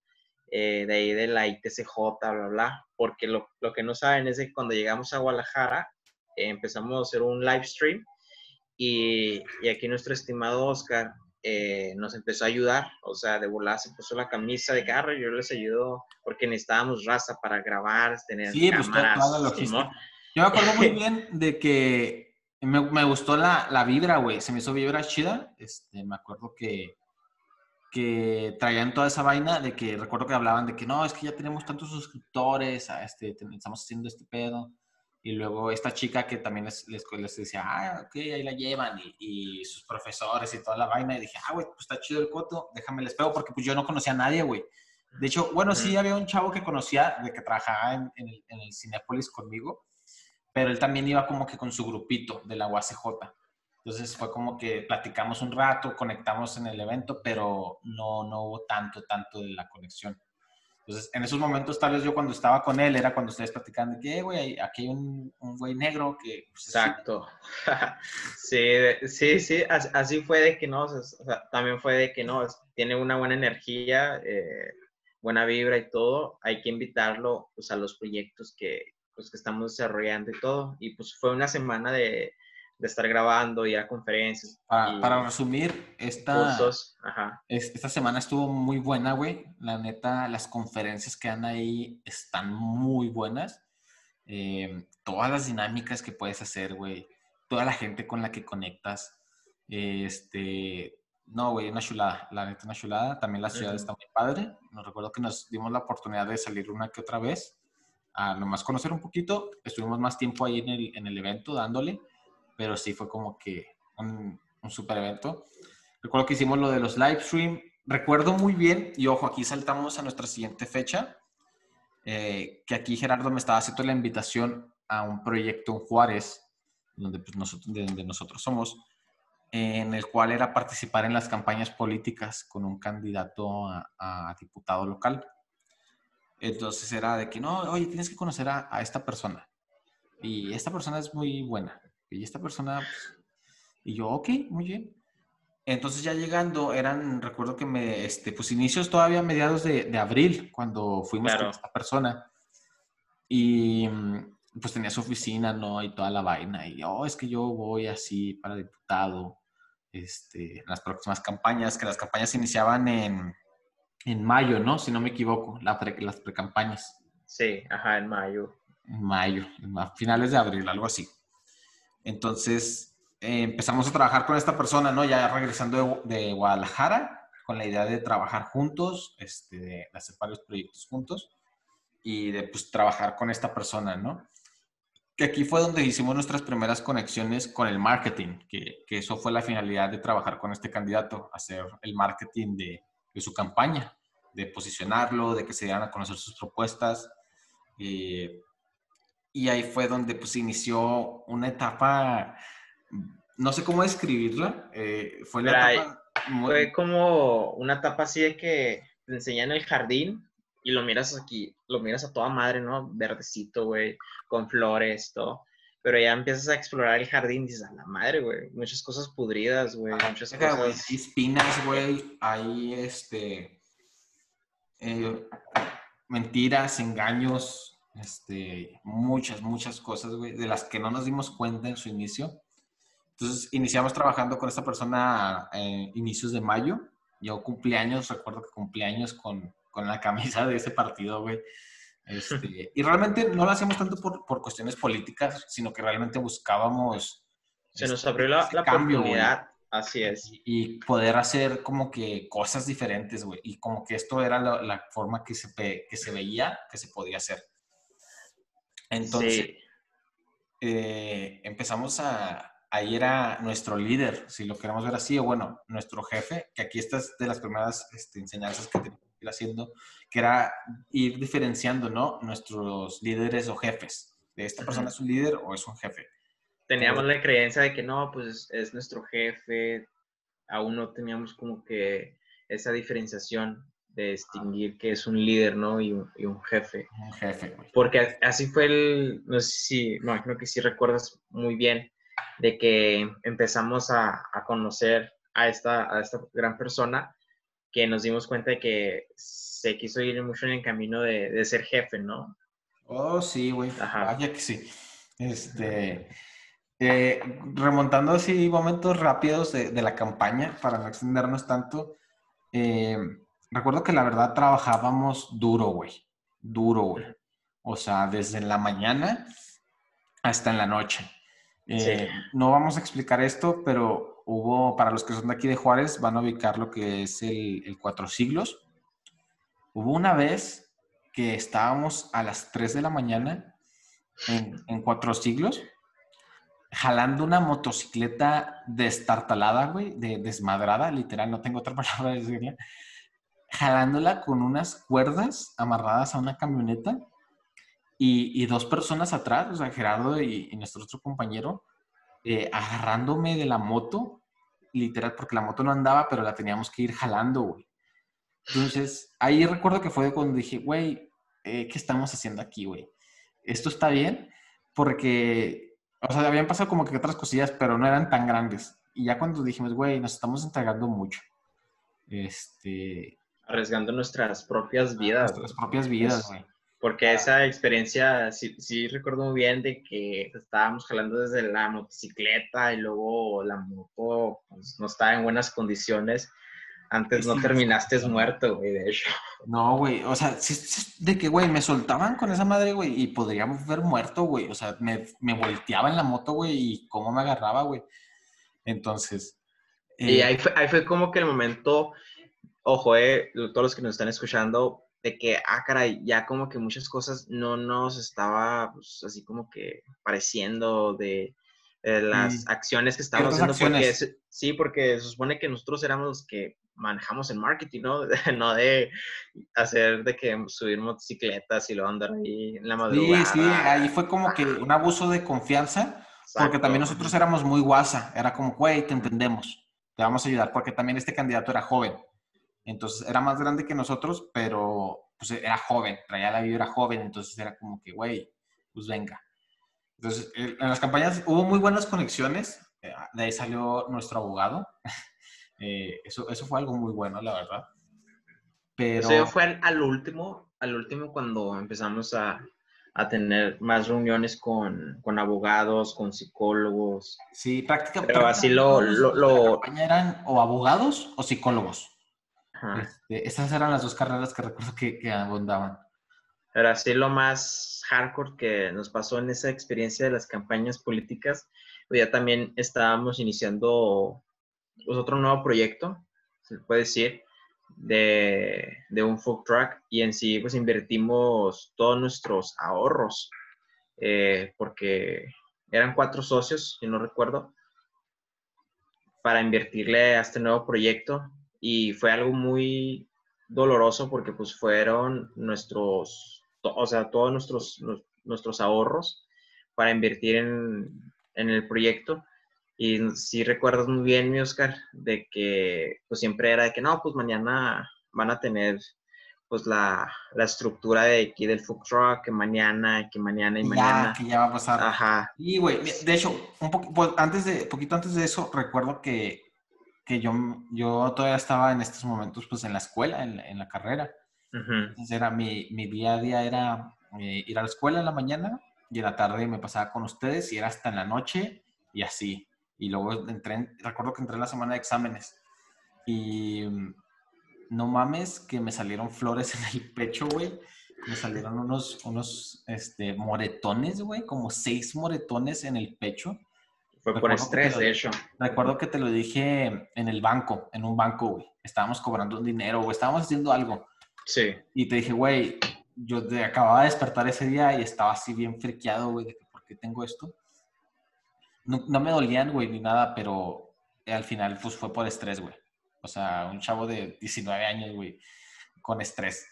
eh, de ahí de la ITCJ, bla, bla, porque lo, lo que no saben es que cuando llegamos a Guadalajara empezamos a hacer un live stream y, y aquí nuestro estimado Oscar eh, nos empezó a ayudar, o sea, de volar se puso la camisa de carro y yo les ayudo porque necesitábamos raza para grabar, tener sí, pues, cámaras. Yo me acuerdo muy bien de que me, me gustó la, la vibra, güey, se me hizo vibra chida, este, me acuerdo que que traían toda esa vaina de que recuerdo que hablaban de que no, es que ya tenemos tantos suscriptores, a este, estamos haciendo este pedo. Y luego esta chica que también les, les, les decía, ah, ok, ahí la llevan, y, y, sus profesores y toda la vaina. Y dije, ah, güey, pues está chido el coto, déjame les pego, porque pues yo no conocía a nadie, güey. De hecho, bueno, sí había un chavo que conocía, de que trabajaba en, en, el, en el Cinepolis conmigo, pero él también iba como que con su grupito de la UACJ. Entonces fue como que platicamos un rato, conectamos en el evento, pero no, no hubo tanto, tanto de la conexión. Entonces, en esos momentos, tal vez yo cuando estaba con él, era cuando ustedes platicaban de que, güey, aquí hay un, un güey negro que... Pues, Exacto. sí, sí, sí, así fue de que no, también fue de que no, tiene una buena energía, eh, buena vibra y todo, hay que invitarlo pues, a los proyectos que, pues, que estamos desarrollando y todo. Y pues fue una semana de, de estar grabando, y a conferencias. Para, resumir, esta, esta semana estuvo muy buena, güey. La neta, las conferencias que dan ahí están muy buenas. Eh, todas las dinámicas que puedes hacer, güey. Toda la gente con la que conectas. este, no, güey, una chulada. La neta, una chulada. También la ciudad está muy padre. Nos recuerdo que nos dimos la oportunidad de salir una que otra vez a nomás conocer un poquito. Estuvimos más tiempo ahí en el, en el evento dándole, pero sí fue como que un, un super evento. Recuerdo que hicimos lo de los live stream. Recuerdo muy bien, y ojo, aquí saltamos a nuestra siguiente fecha, eh, que aquí Gerardo me estaba haciendo la invitación a un proyecto en Juárez, donde, pues, nosotros, de donde nosotros somos, en el cual era participar en las campañas políticas con un candidato a, a diputado local. Entonces era de que, no, oye, tienes que conocer a, a esta persona. Y esta persona es muy buena. Y esta persona, pues, y yo, ok, muy bien. Entonces ya llegando, eran, recuerdo que me, este, pues inicios todavía mediados de, de abril, cuando fuimos Claro. con esta persona. Y mm, pues tenía su oficina, ¿no? Y toda la vaina. Y, oh, es que yo voy así para diputado, este, en las próximas campañas, que las campañas se iniciaban en, en mayo, ¿no? Si no me equivoco, la pre- las precampañas. Sí, ajá, en mayo. En mayo, ma- finales de abril, algo así. Entonces, eh, empezamos a trabajar con esta persona, ¿no? Ya regresando de, Guadalajara, con la idea de trabajar juntos, este, de hacer varios proyectos juntos y de, pues, trabajar con esta persona, ¿no? Que aquí fue donde hicimos nuestras primeras conexiones con el marketing, que, que eso fue la finalidad de trabajar con este candidato, hacer el marketing de, de su campaña, de posicionarlo, de que se dieran a conocer sus propuestas. eh, y ahí fue donde pues inició una etapa, no sé cómo describirla, eh, fue la etapa muy- Fue como una etapa así de que te enseñan el jardín y lo miras aquí, lo miras a toda madre, ¿no? Verdecito, güey, con flores, todo. Pero ya empiezas a explorar el jardín y dices, a la madre, güey, muchas cosas pudridas, güey, muchas cosas. hay espinas, güey, hay este, eh, mentiras, engaños, este, muchas, muchas cosas, güey, de las que no nos dimos cuenta en su inicio. Entonces, iniciamos trabajando con esta persona a inicios de mayo. Yo cumpleaños, recuerdo que cumpleaños con, con la camisa de ese partido, güey. Este, y realmente no lo hacíamos tanto por, por cuestiones políticas, sino que realmente buscábamos... Se nos este, abrió la, ese la cambio, güey oportunidad, así es. y, y poder hacer como que cosas diferentes, güey. Y como que esto era la, la forma que se, que se veía que se podía hacer. Entonces, Sí, eh, empezamos a... Ahí era nuestro líder, si lo queremos ver así, o bueno, nuestro jefe, que aquí esta es de las primeras este, enseñanzas que tenemos que ir haciendo, que era ir diferenciando, ¿no? Nuestros líderes o jefes. De esta persona es un líder o es un jefe. teníamos la creencia de que no, pues es nuestro jefe, aún no teníamos como que esa diferenciación de distinguir que es un líder, ¿no? Y un, y un jefe. Un jefe, güey. Porque así fue el, no sé si, no, creo que sí recuerdas muy bien, de que empezamos a, a conocer a esta, a esta gran persona, que nos dimos cuenta de que se quiso ir mucho en el camino de, de ser jefe, ¿no? Oh, sí, güey. Ajá. Vaya que sí. Este, eh, remontando así momentos rápidos de, de la campaña, para no extendernos tanto, eh, recuerdo que la verdad trabajábamos duro, güey. Duro, güey. O sea, desde la mañana hasta en la noche. Eh, Sí. No vamos a explicar esto, pero hubo, para los que son de aquí de Juárez, van a ubicar lo que es el, el Cuatro Siglos. Hubo una vez que estábamos a las 3 de la mañana en, en Cuatro Siglos, jalando una motocicleta destartalada, güey, de, desmadrada, literal, no tengo otra palabra de decirla, jalándola con unas cuerdas amarradas a una camioneta y, y dos personas atrás, o sea, Gerardo y, y nuestro otro compañero, eh, agarrándome de la moto, literal, porque la moto no andaba, pero la teníamos que ir jalando, güey. Entonces, ahí recuerdo que fue cuando dije, güey, eh, ¿qué estamos haciendo aquí, güey? ¿Esto está bien? Porque, o sea, habían pasado como que otras cosillas, pero no eran tan grandes. Y ya cuando dijimos, güey, nos estamos entregando mucho. Este, Arriesgando nuestras propias vidas. nuestras propias vidas, Es- güey. Porque esa experiencia, sí, sí recuerdo muy bien de que estábamos jalando desde la motocicleta y luego la moto pues, no estaba en buenas condiciones. Antes no terminaste muerto, güey, de hecho. No, güey, o sea, de que, güey, me soltaban con esa madre, güey, y podríamos haber muerto, güey. O sea, me, me volteaba en la moto, güey, y cómo me agarraba, güey. Entonces. Y eh, ahí fue, ahí fue como que el momento, ojo, eh, lo- todos los que nos están escuchando, de que, ah, caray, ya como que muchas cosas no nos estaba pues, así como que pareciendo de, las acciones que estábamos haciendo. Porque, sí, porque se supone que nosotros éramos los que manejamos el marketing, ¿no? no de hacer de que subir motocicletas y luego andar ahí en la madrugada. Sí, sí, ahí fue como que un abuso de confianza, porque también nosotros éramos muy guasa, era como, güey, te entendemos, te vamos a ayudar, porque también este candidato era joven. Entonces era más grande que nosotros, pero pues era joven, traía la vida, era joven, entonces era como que, güey, pues venga. Entonces, en las campañas hubo muy buenas conexiones, eh, de ahí salió nuestro abogado. Eh, eso, eso fue algo muy bueno, la verdad. Pero... Eso fue al, último, al último cuando empezamos a, a tener más reuniones con, con, abogados, con psicólogos. Sí, prácticamente. Pero así lo... lo, lo... eran o abogados o psicólogos. Este, esas eran las dos carreras que recuerdo que, que abundaban. Pero así lo más hardcore que nos pasó en esa experiencia de las campañas políticas, pues ya también estábamos iniciando pues, otro nuevo proyecto, se puede decir, de, de, un food truck y en sí pues invertimos todos nuestros ahorros, eh, porque eran cuatro socios, si no recuerdo, para invertirle a este nuevo proyecto y fue algo muy doloroso porque pues fueron nuestros, o sea, todos nuestros, nuestros ahorros para invertir en, en el proyecto. Y si recuerdas muy bien, mi Oscar, de que pues siempre era de que no, pues mañana van a tener pues la, la estructura de aquí del food truck, que mañana, que mañana y mañana. que ya va a pasar. Ajá. Y güey, de hecho, un poco, pues, antes de, poquito antes de eso, recuerdo que que yo, yo todavía estaba en estos momentos pues en la escuela, en, la carrera. Entonces era mi, mi, día a día era eh, ir a la escuela en la mañana y en la tarde me pasaba con ustedes y era hasta en la noche y así. Y luego entré, recuerdo que entré en la semana de exámenes y mm, no mames que me salieron flores en el pecho, güey. Me salieron unos, unos este, moretones, güey, como seis moretones en el pecho. Fue por estrés, de hecho. Recuerdo que te lo dije en el banco, en un banco, güey. Estábamos cobrando un dinero, o estábamos haciendo algo. Sí. Y te dije, güey, yo te acababa de despertar ese día y estaba así bien friqueado, güey, de que por qué tengo esto. No, no me dolían, güey, ni nada, pero al final, pues fue por estrés, güey. O sea, un chavo de 19 años, güey, con estrés.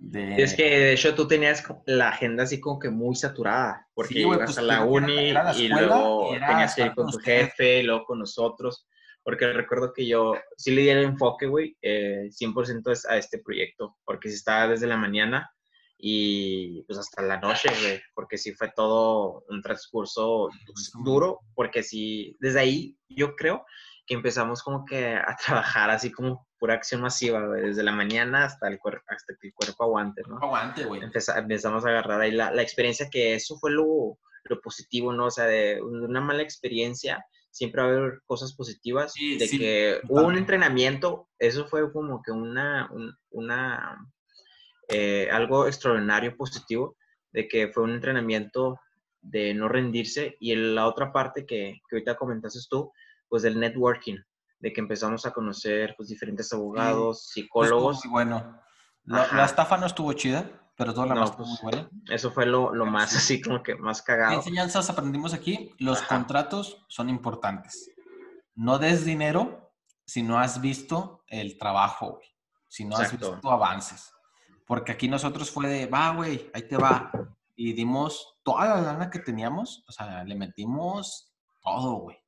Es que de hecho tú tenías la agenda así como que muy saturada, porque ibas pues, a la uni y luego tenías que ir con, tu jefe y luego con nosotros, porque recuerdo que yo sí le di el enfoque, güey, eh, 100% a este proyecto, porque si estaba desde la mañana y pues hasta la noche, güey, porque sí fue todo un transcurso pues, duro, porque sí, desde ahí yo creo que empezamos como que a trabajar así como pura acción masiva, güey, desde la mañana hasta, el hasta que el cuerpo aguante, ¿no? Aguante, güey. empezamos a agarrar ahí la, la, experiencia, que eso fue lo, lo, positivo, ¿no? O sea, de una mala experiencia siempre va a haber cosas positivas, de que hubo un entrenamiento, eso fue como que una, una eh, algo extraordinario positivo, de que fue un entrenamiento de no rendirse, y la otra parte que, que ahorita comentaste tú, pues del networking, de que empezamos a conocer pues diferentes abogados, psicólogos. Muy bueno. La, estafa no estuvo chida, pero todo lo demás estuvo muy pues, buena. Eso fue lo, lo más así como que más cagado. ¿Qué enseñanzas aprendimos aquí? Los contratos son importantes. No des dinero si no has visto el trabajo, güey. Si no has visto avances. Porque aquí nosotros fue de, va, güey, ahí te va. Y dimos toda la lana que teníamos, o sea, le metimos todo, güey.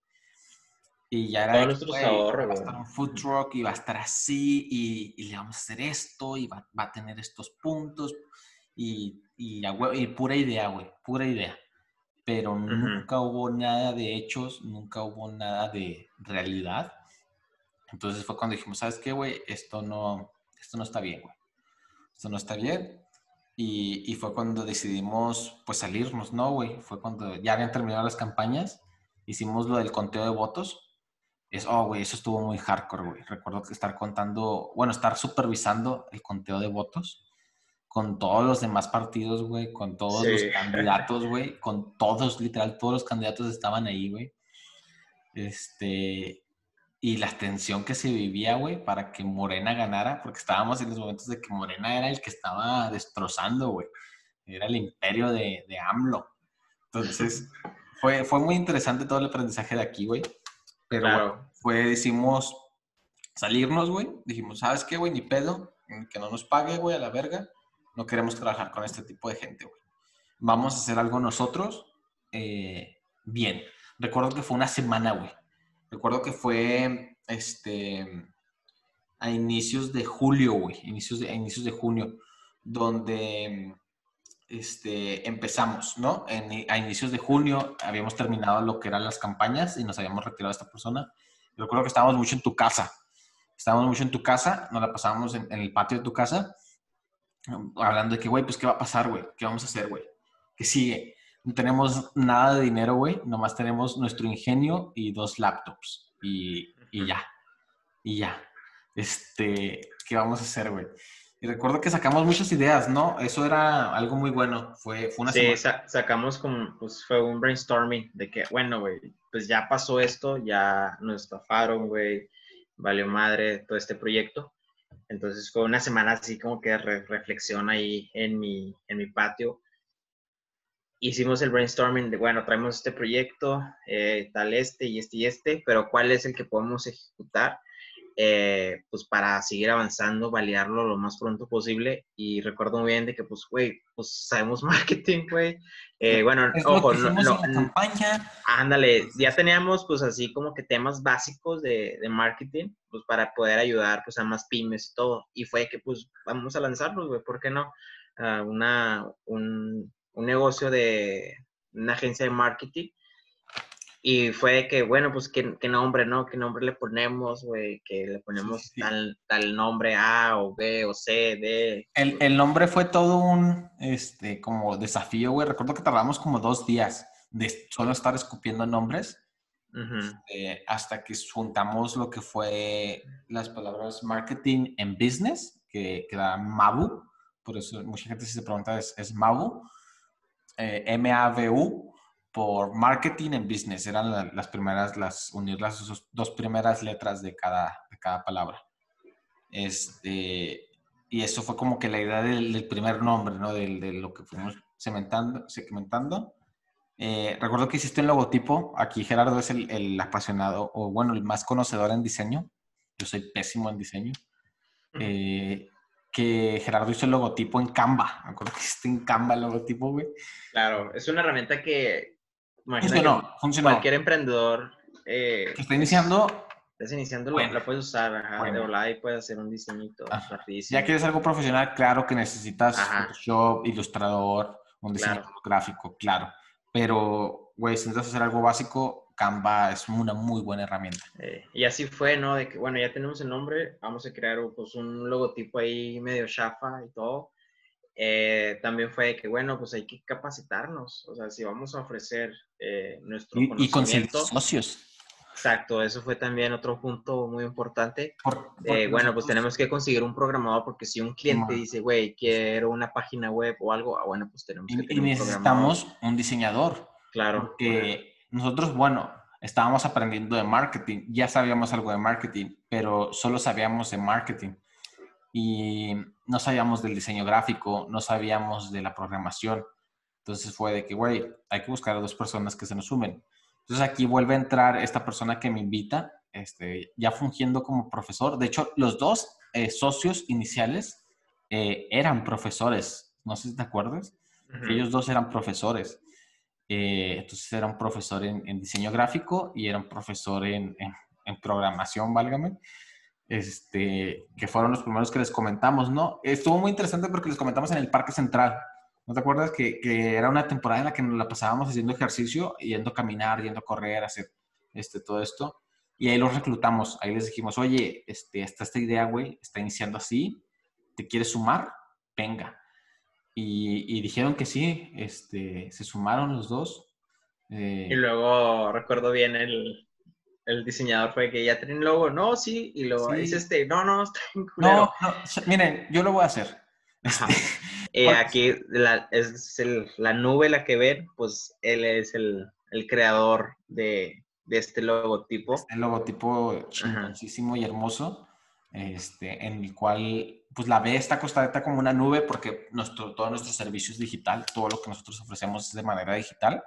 Y ya era nuestros ahorros, va a estar un food truck y va a estar así y, y le vamos a hacer esto y va, va a tener estos puntos y, y, y pura idea, güey, pura idea. Pero nunca hubo nada de hechos, nunca hubo nada de realidad. Entonces fue cuando dijimos, ¿sabes qué, güey? Esto no, esto no está bien, güey. Esto no está bien. Y, y, fue cuando decidimos, pues, salirnos, ¿no, güey? Fue cuando ya habían terminado las campañas, hicimos lo del conteo de votos es, oh, güey, eso estuvo muy hardcore, güey. Recuerdo que estar contando, bueno, estar supervisando el conteo de votos con todos los demás partidos, güey, con todos los candidatos, güey, con todos, literal, todos los candidatos estaban ahí, güey. Este, y la tensión que se vivía, güey, para que Morena ganara, porque estábamos en los momentos de que Morena era el que estaba destrozando, güey. Era el imperio de, de AMLO. Entonces, fue, fue muy interesante todo el aprendizaje de aquí, güey. Pero fue, decimos, salirnos, güey. Dijimos, ¿sabes qué, güey? Ni pedo. Que no nos pague, güey, a la verga. No queremos trabajar con este tipo de gente, güey. Vamos a hacer algo nosotros eh, bien. Recuerdo que fue una semana, güey Recuerdo que fue este, a inicios de julio, güey, inicios de, inicios de junio, donde este, empezamos, ¿no? a inicios de junio habíamos terminado lo que eran las campañas y nos habíamos retirado de esta persona. Recuerdo que estábamos mucho en tu casa. Estábamos mucho en tu casa, nos la pasábamos en, en el patio de tu casa, hablando de que, güey, pues, ¿qué va a pasar, güey? ¿Qué vamos a hacer, güey? ¿Qué sigue? No tenemos nada de dinero, güey. Nomás tenemos nuestro ingenio y dos laptops. Y, y ya. Y ya. Este, ¿qué vamos a hacer, güey? Y recuerdo que sacamos muchas ideas, ¿no? Eso era algo muy bueno. Fue, fue una Sí, sacamos como, pues fue un brainstorming de que, bueno, güey, pues ya pasó esto, ya nos estafaron, güey, valió madre todo este proyecto. Entonces fue una semana así como que reflexión ahí en mi, en mi patio hicimos el brainstorming de, bueno, traemos este proyecto, eh, tal este y este y este, pero ¿cuál es el que podemos ejecutar? Eh, pues para seguir avanzando, validarlo lo más pronto posible. Y recuerdo muy bien de que, pues, güey, pues sabemos marketing, güey. Eh, bueno, ojo, no, no, campaña. Ándale, ya teníamos, pues, así como que temas básicos de, de, marketing, pues, para poder ayudar, pues, a más pymes y todo. Y fue que, pues, vamos a lanzarlos, güey, ¿por qué no? Uh, una, un, un negocio de una agencia de marketing. Y fue que, bueno, pues, ¿qué, nombre, no? ¿Qué nombre le ponemos, güey? Que le ponemos Tal, tal nombre A o B o C, D. El, nombre fue todo un, este, como desafío, güey. Recuerdo que tardamos como dos días de solo estar escupiendo nombres. Este, hasta que juntamos lo que fue las palabras marketing en business, que, que da MABU. Por eso mucha gente si se pregunta es, es MABU eh, MAVU por Marketing and Business. Eran las primeras, las unir las dos primeras letras de cada, de cada palabra. Este, y eso fue como que la idea del, primer nombre, ¿no? De, de, lo que fuimos segmentando. segmentando. Eh, recuerdo que hiciste un logotipo. Aquí Gerardo es el, el, apasionado, o bueno, el más conocedor en diseño. Yo soy pésimo en diseño. Eh, que Gerardo hizo el logotipo en Canva. Me acuerdo que hiciste en Canva el logotipo, güey. Claro, es una herramienta que, funcionó, funcionó. cualquier emprendedor eh, que está iniciando... Estás iniciando, bueno, la puedes usar, ajá, de volada y puedes hacer un diseñito Ya quieres algo profesional, claro que necesitas Photoshop, Ilustrador, un diseño gráfico, claro. Pero, güey, si necesitas hacer algo básico, Canva es una muy buena herramienta. Eh, y así fue, ¿no? De que, bueno, ya tenemos el nombre, vamos a crear pues, un logotipo ahí medio chafa y todo. Eh, también fue de que, bueno, pues hay que capacitarnos, o sea, si vamos a ofrecer eh, nuestro y, conocimiento. Y con socios. Exacto, eso fue también otro punto muy importante. bueno, pues tenemos que conseguir un programador porque si un cliente dice, güey, quiero una página web o algo, ah, bueno, pues tenemos que... Y, necesitamos un, diseñador. Claro. Porque nosotros, bueno, estábamos aprendiendo de marketing, ya sabíamos algo de marketing, pero solo sabíamos de marketing y no sabíamos del diseño gráfico, no sabíamos de la programación. Entonces fue de que, güey, hay que buscar a dos personas que se nos sumen. Entonces aquí vuelve a entrar esta persona que me invita, este, ya fungiendo como profesor. De hecho, los dos eh, socios iniciales eh, eran profesores. No sé si te acuerdas. Ellos dos eran profesores. Eh, entonces era un profesor en, diseño gráfico y era un profesor en, programación, válgame. Este, que fueron los primeros que les comentamos, ¿no? Estuvo muy interesante porque les comentamos en el Parque Central. ¿No te acuerdas que, era una temporada en la que nos la pasábamos haciendo ejercicio, yendo a caminar, yendo a correr, hacer este, todo esto? Y ahí los reclutamos. Ahí les dijimos, oye, este, está esta idea, güey, está iniciando así. ¿Te quieres sumar? Venga. Y, dijeron que sí, este, se sumaron los dos. Eh, y luego recuerdo bien el, el, diseñador fue que ya tienen logo, no, sí, y luego dice este, no, no, está en No, no, miren, yo lo voy a hacer. Este, y aquí la, es el, la nube la que ven, pues él es el, el creador de, de este logotipo. Este logotipo chingoncísimo y hermoso, este, en el cual, pues la B está acostadita como una nube porque nuestro, todo nuestro servicio es digital, todo lo que nosotros ofrecemos es de manera digital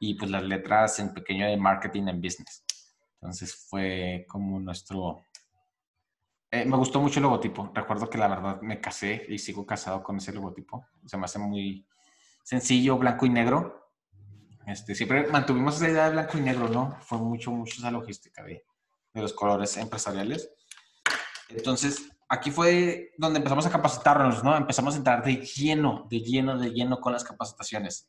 y pues las letras en pequeño de marketing and business. Entonces fue como nuestro... Eh, me gustó mucho el logotipo. Recuerdo que la verdad me casé y sigo casado con ese logotipo. Se me hace muy sencillo, blanco y negro. Este, siempre mantuvimos esa idea de blanco y negro, ¿no? Fue mucho, mucho esa logística de, de los colores empresariales. Entonces, aquí fue donde empezamos a capacitarnos, ¿no? Empezamos a entrar de lleno, de lleno, de lleno con las capacitaciones,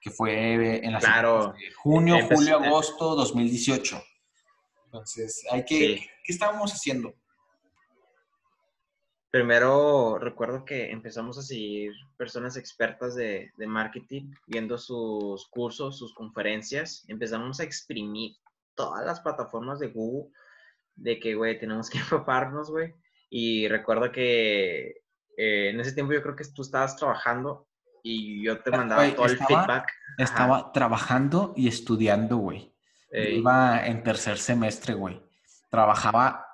que fue en la claro. junio, julio, agosto 2018. Entonces, hay que, ¿qué estábamos haciendo? Primero recuerdo que empezamos a seguir personas expertas de, de, marketing, viendo sus cursos, sus conferencias. Empezamos a exprimir todas las plataformas de Google de que, güey, tenemos que empaparnos, güey. Y recuerdo que eh, en ese tiempo yo creo que tú estabas trabajando y yo te mandaba todo el feedback. Estaba trabajando y estudiando, güey. Iba en tercer semestre, güey. Trabajaba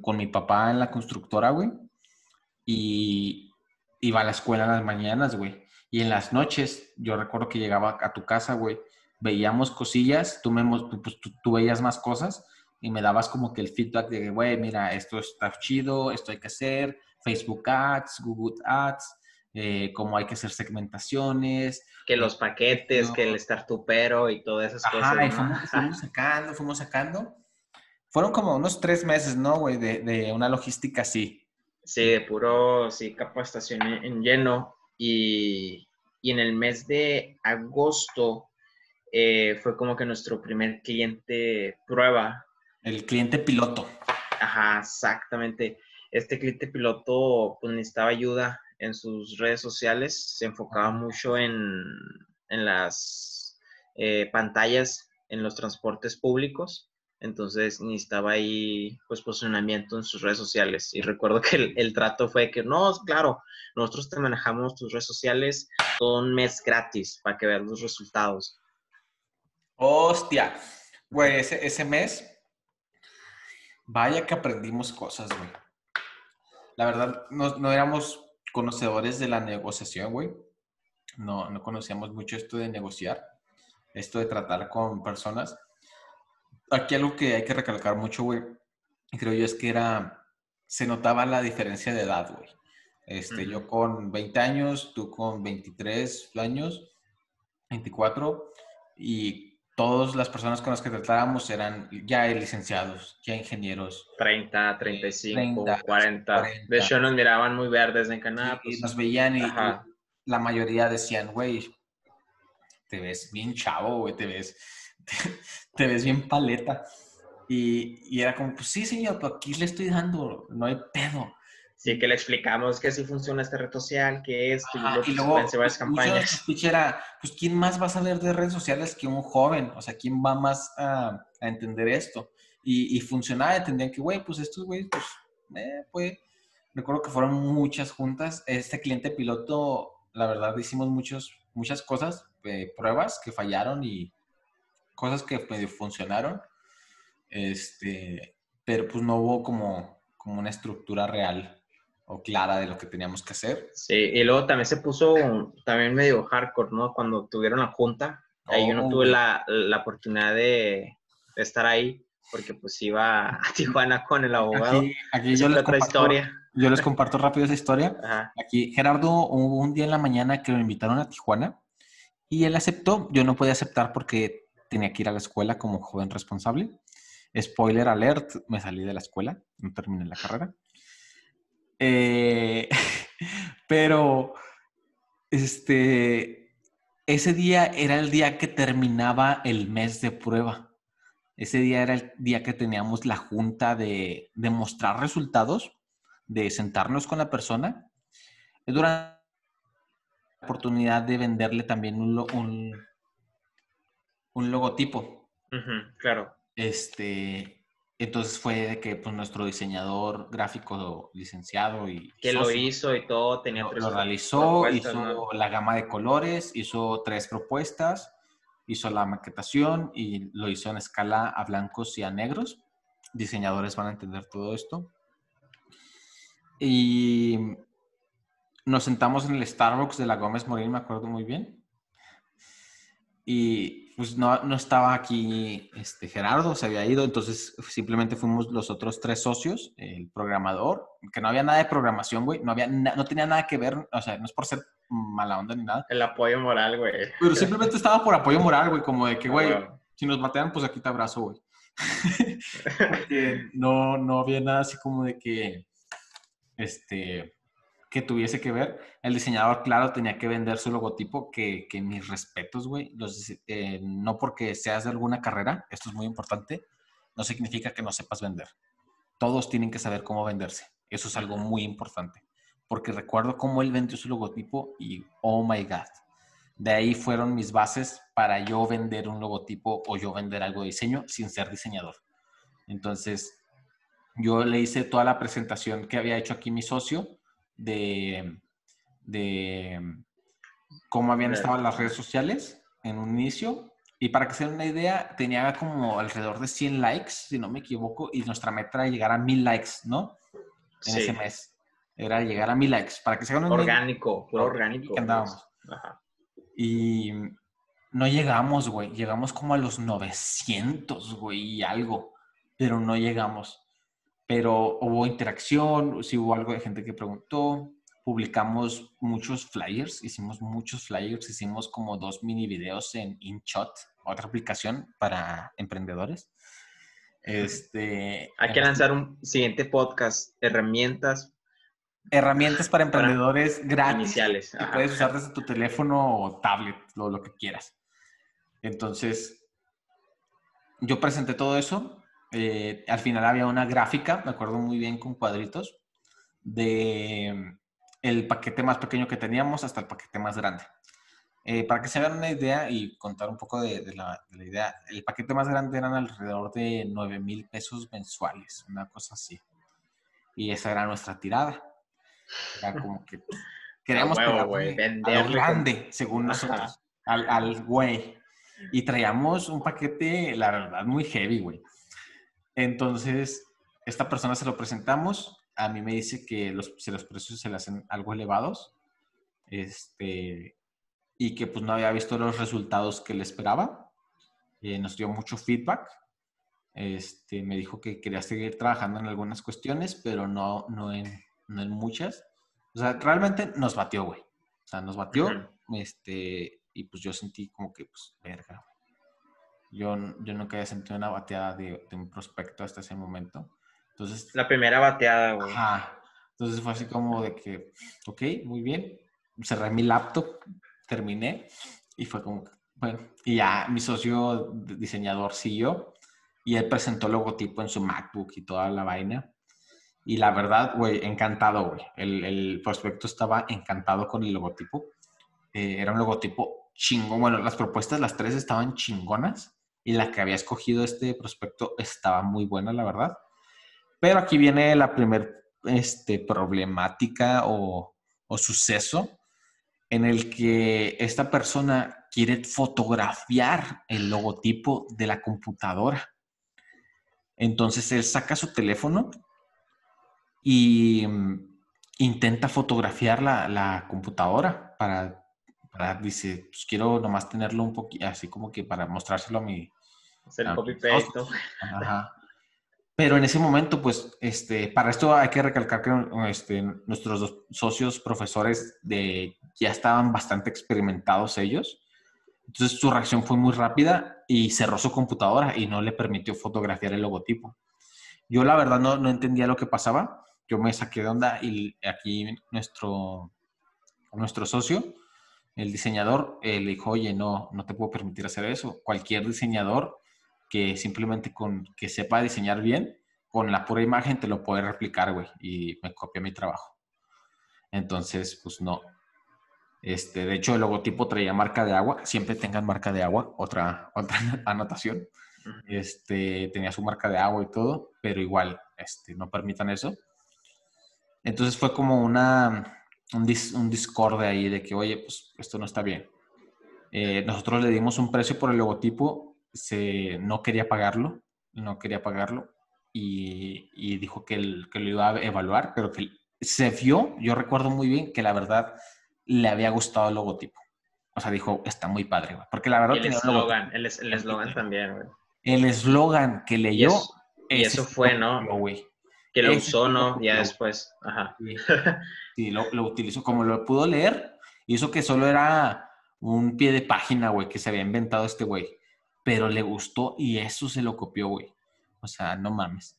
con mi papá en la constructora, güey. Y iba a la escuela en las mañanas, güey. Y en las noches, yo recuerdo que llegaba a tu casa, güey. Veíamos cosillas, tú, me, pues, tú, veías más cosas y me dabas como que el feedback de, güey, mira, esto está chido, esto hay que hacer, Facebook Ads, Google Ads, eh, cómo hay que hacer segmentaciones. Que los paquetes, que el startupero y todas esas cosas. Y fuimos, sacando, fuimos sacando. Fueron como unos tres meses, ¿no, güey? De, de, una logística así. Sí, de puro, sí, capacitación en lleno. Y, y en el mes de agosto eh, fue como que nuestro primer cliente prueba. El cliente piloto. Ajá, exactamente. Este cliente piloto pues necesitaba ayuda en sus redes sociales, se enfocaba mucho en, las eh, pantallas en los transportes públicos, entonces necesitaba ahí pues posicionamiento en sus redes sociales. Y recuerdo que el, trato fue que, no, claro, nosotros te manejamos tus redes sociales todo un mes gratis para que veas los resultados. Hostia, güey, ese, ese mes, vaya que aprendimos cosas, güey. La verdad, no, no éramos conocedores de la negociación, güey. No, no conocíamos mucho esto de negociar, esto de tratar con personas. Aquí algo que hay que recalcar mucho, güey, creo yo es que era, se notaba la diferencia de edad, güey. Este, Yo con 20 años, tú con 23 años, 24, y todas las personas con las que tratábamos eran ya licenciados, ya ingenieros. 30, 35, 40. De hecho, nos miraban muy verdes en Canadá. Y pues, nos veían y, la mayoría decían, güey, te ves bien chavo, güey, te ves, te, ves bien paleta. Y, y, era como, pues sí, señor, pero aquí le estoy dando, no hay pedo. Sí, que le explicamos que así funciona esta red social, que es, y, luego varias campañas. era, pues, ¿quién más va a saber de redes sociales que un joven? O sea, ¿quién va más a, entender esto? Y, y funcionaba, entendían que, güey, pues estos güeyes, pues, eh, pues, recuerdo que fueron muchas juntas. Este cliente piloto, la verdad, hicimos muchos, muchas cosas, eh, pruebas que fallaron y cosas que medio funcionaron. Este, pero pues no hubo como, como una estructura real o clara de lo que teníamos que hacer. Sí, y luego también se puso también medio hardcore, ¿no? Cuando tuvieron la junta, ahí yo no oh, tuve la, la oportunidad de, de, estar ahí, porque pues iba a Tijuana con el abogado. Aquí, yo, les comparto, historia. yo les comparto rápido esa historia. Aquí Gerardo, hubo un día en la mañana que lo invitaron a Tijuana y él aceptó, yo no podía aceptar porque tenía que ir a la escuela como joven responsable. Spoiler alert, me salí de la escuela, no terminé la carrera. Eh, pero, este, ese día era el día que terminaba el mes de prueba. Ese día era el día que teníamos la junta de, de mostrar resultados, de sentarnos con la persona. Durante la oportunidad de venderle también un, un, un logotipo. claro. Este, entonces fue de que pues, nuestro diseñador gráfico licenciado y... Que lo hizo y todo, tenía lo, Lo realizó, hizo la gama de colores, hizo tres propuestas hizo la maquetación y lo hizo en escala a blancos y a negros. Diseñadores van a entender todo esto. Y nos sentamos en el Starbucks de la Gómez Morín, me acuerdo muy bien. Y pues no, no estaba aquí este, Gerardo, se había ido, entonces simplemente fuimos los otros tres socios, el programador, que no había nada de programación, güey, no, había no tenía nada que ver, o sea, no es por ser mala onda ni nada. El apoyo moral, güey. Pero simplemente estaba por apoyo moral, güey, como de que, güey, si nos batean, pues aquí te abrazo, güey. no, no había nada así como de que, este, que tuviese que ver. El diseñador, claro, tenía que vender su logotipo, que, que mis respetos, güey. Eh, no porque seas de alguna carrera, esto es muy importante, no significa que no sepas vender. Todos tienen que saber cómo venderse. Eso es algo muy importante. Porque recuerdo cómo él vendió su logotipo y, oh my God. De ahí fueron mis bases para yo vender un logotipo o yo vender algo de diseño sin ser diseñador. Entonces, yo le hice toda la presentación que había hecho aquí mi socio de, de cómo habían estado las redes sociales en un inicio. Y para que se den una idea, tenía como alrededor de 100 likes, si no me equivoco, y nuestra meta era llegar a 1000 likes, ¿no? En ese mes. Era llegar a 1000 likes. Para que se hagan Orgánico, puro orgánico. Y no llegamos, güey. Llegamos como a los 900, güey, y algo. Pero no llegamos pero hubo interacción, si hubo algo de gente que preguntó, publicamos muchos flyers, hicimos muchos flyers, hicimos como dos mini videos en InShot, otra aplicación para emprendedores. Este, Hay que lanzar un siguiente podcast, herramientas. Herramientas para emprendedores gratis. Iniciales. Que puedes usar desde tu teléfono o tablet, lo, lo que quieras. Entonces, yo presenté todo eso eh, al final había una gráfica, me acuerdo muy bien, con cuadritos, de el paquete más pequeño que teníamos hasta el paquete más grande. Eh, para que se hagan una idea y contar un poco de, la, idea, el paquete más grande eran alrededor de 9 mil pesos mensuales, una cosa así. Y esa era nuestra tirada. Era como que queríamos pegar grande, según nosotros, al güey. Y traíamos un paquete, la verdad, muy heavy, güey. Entonces, esta persona se lo presentamos. A mí me dice que los, si los precios se le hacen algo elevados. Este, y que pues no había visto los resultados que le esperaba. Eh, nos dio mucho feedback. Este, me dijo que quería seguir trabajando en algunas cuestiones, pero no, no, en, no en muchas. O sea, realmente nos batió, güey. O sea, nos batió. Este, y pues yo sentí como que, pues, verga, yo, yo nunca había sentido una bateada de, un prospecto hasta ese momento. Entonces, la primera bateada, güey. Ajá. Entonces fue así como de que, ok, muy bien. Cerré mi laptop, terminé y fue como, bueno, y ya mi socio diseñador siguió y él presentó el logotipo en su MacBook y toda la vaina. Y la verdad, güey, encantado, güey. El, el, prospecto estaba encantado con el logotipo. Eh, era un logotipo chingón. Bueno, las propuestas, las tres estaban chingonas y la que había escogido este prospecto estaba muy buena, la verdad. Pero aquí viene la primer este, problemática o, o suceso en el que esta persona quiere fotografiar el logotipo de la computadora. Entonces él saca su teléfono y mm, intenta fotografiar la, la computadora para, para, dice, pues quiero nomás tenerlo un poquito, así como que para mostrárselo a mi, el copy paste. Pero en ese momento, pues, este, para esto hay que recalcar que este, nuestros dos socios profesores de, ya estaban bastante experimentados ellos. Entonces su reacción fue muy rápida y cerró su computadora y no le permitió fotografiar el logotipo. Yo la verdad no, no entendía lo que pasaba. Yo me saqué de onda y aquí nuestro, nuestro socio, el diseñador, le dijo, oye, no, no te puedo permitir hacer eso. Cualquier diseñador que simplemente con que sepa diseñar bien, con la pura imagen te lo puede replicar, güey, y me copia mi trabajo. Entonces, pues no. Este, de hecho, el logotipo traía marca de agua, siempre tengan marca de agua, otra, otra anotación. Este, tenía su marca de agua y todo, pero igual, este, no permitan eso. Entonces fue como una, un, dis, un discorde ahí de que, oye, pues esto no está bien. Eh, nosotros le dimos un precio por el logotipo, se, no quería pagarlo, no quería pagarlo y, y dijo que, el, que lo iba a evaluar, pero que se vio, yo recuerdo muy bien que la verdad le había gustado el logotipo. O sea, dijo, está muy padre, güey. Porque la verdad el eslogan, el eslogan también, güey. El eslogan que leyó. Y eso, fue, ¿no? Güey. Que lo usó, ¿no? Ya después. Ajá. Sí, lo, lo, utilizó como lo pudo leer. Y eso que solo era un pie de página, güey, que se había inventado este güey. Pero le gustó y eso se lo copió, güey. O sea, no mames.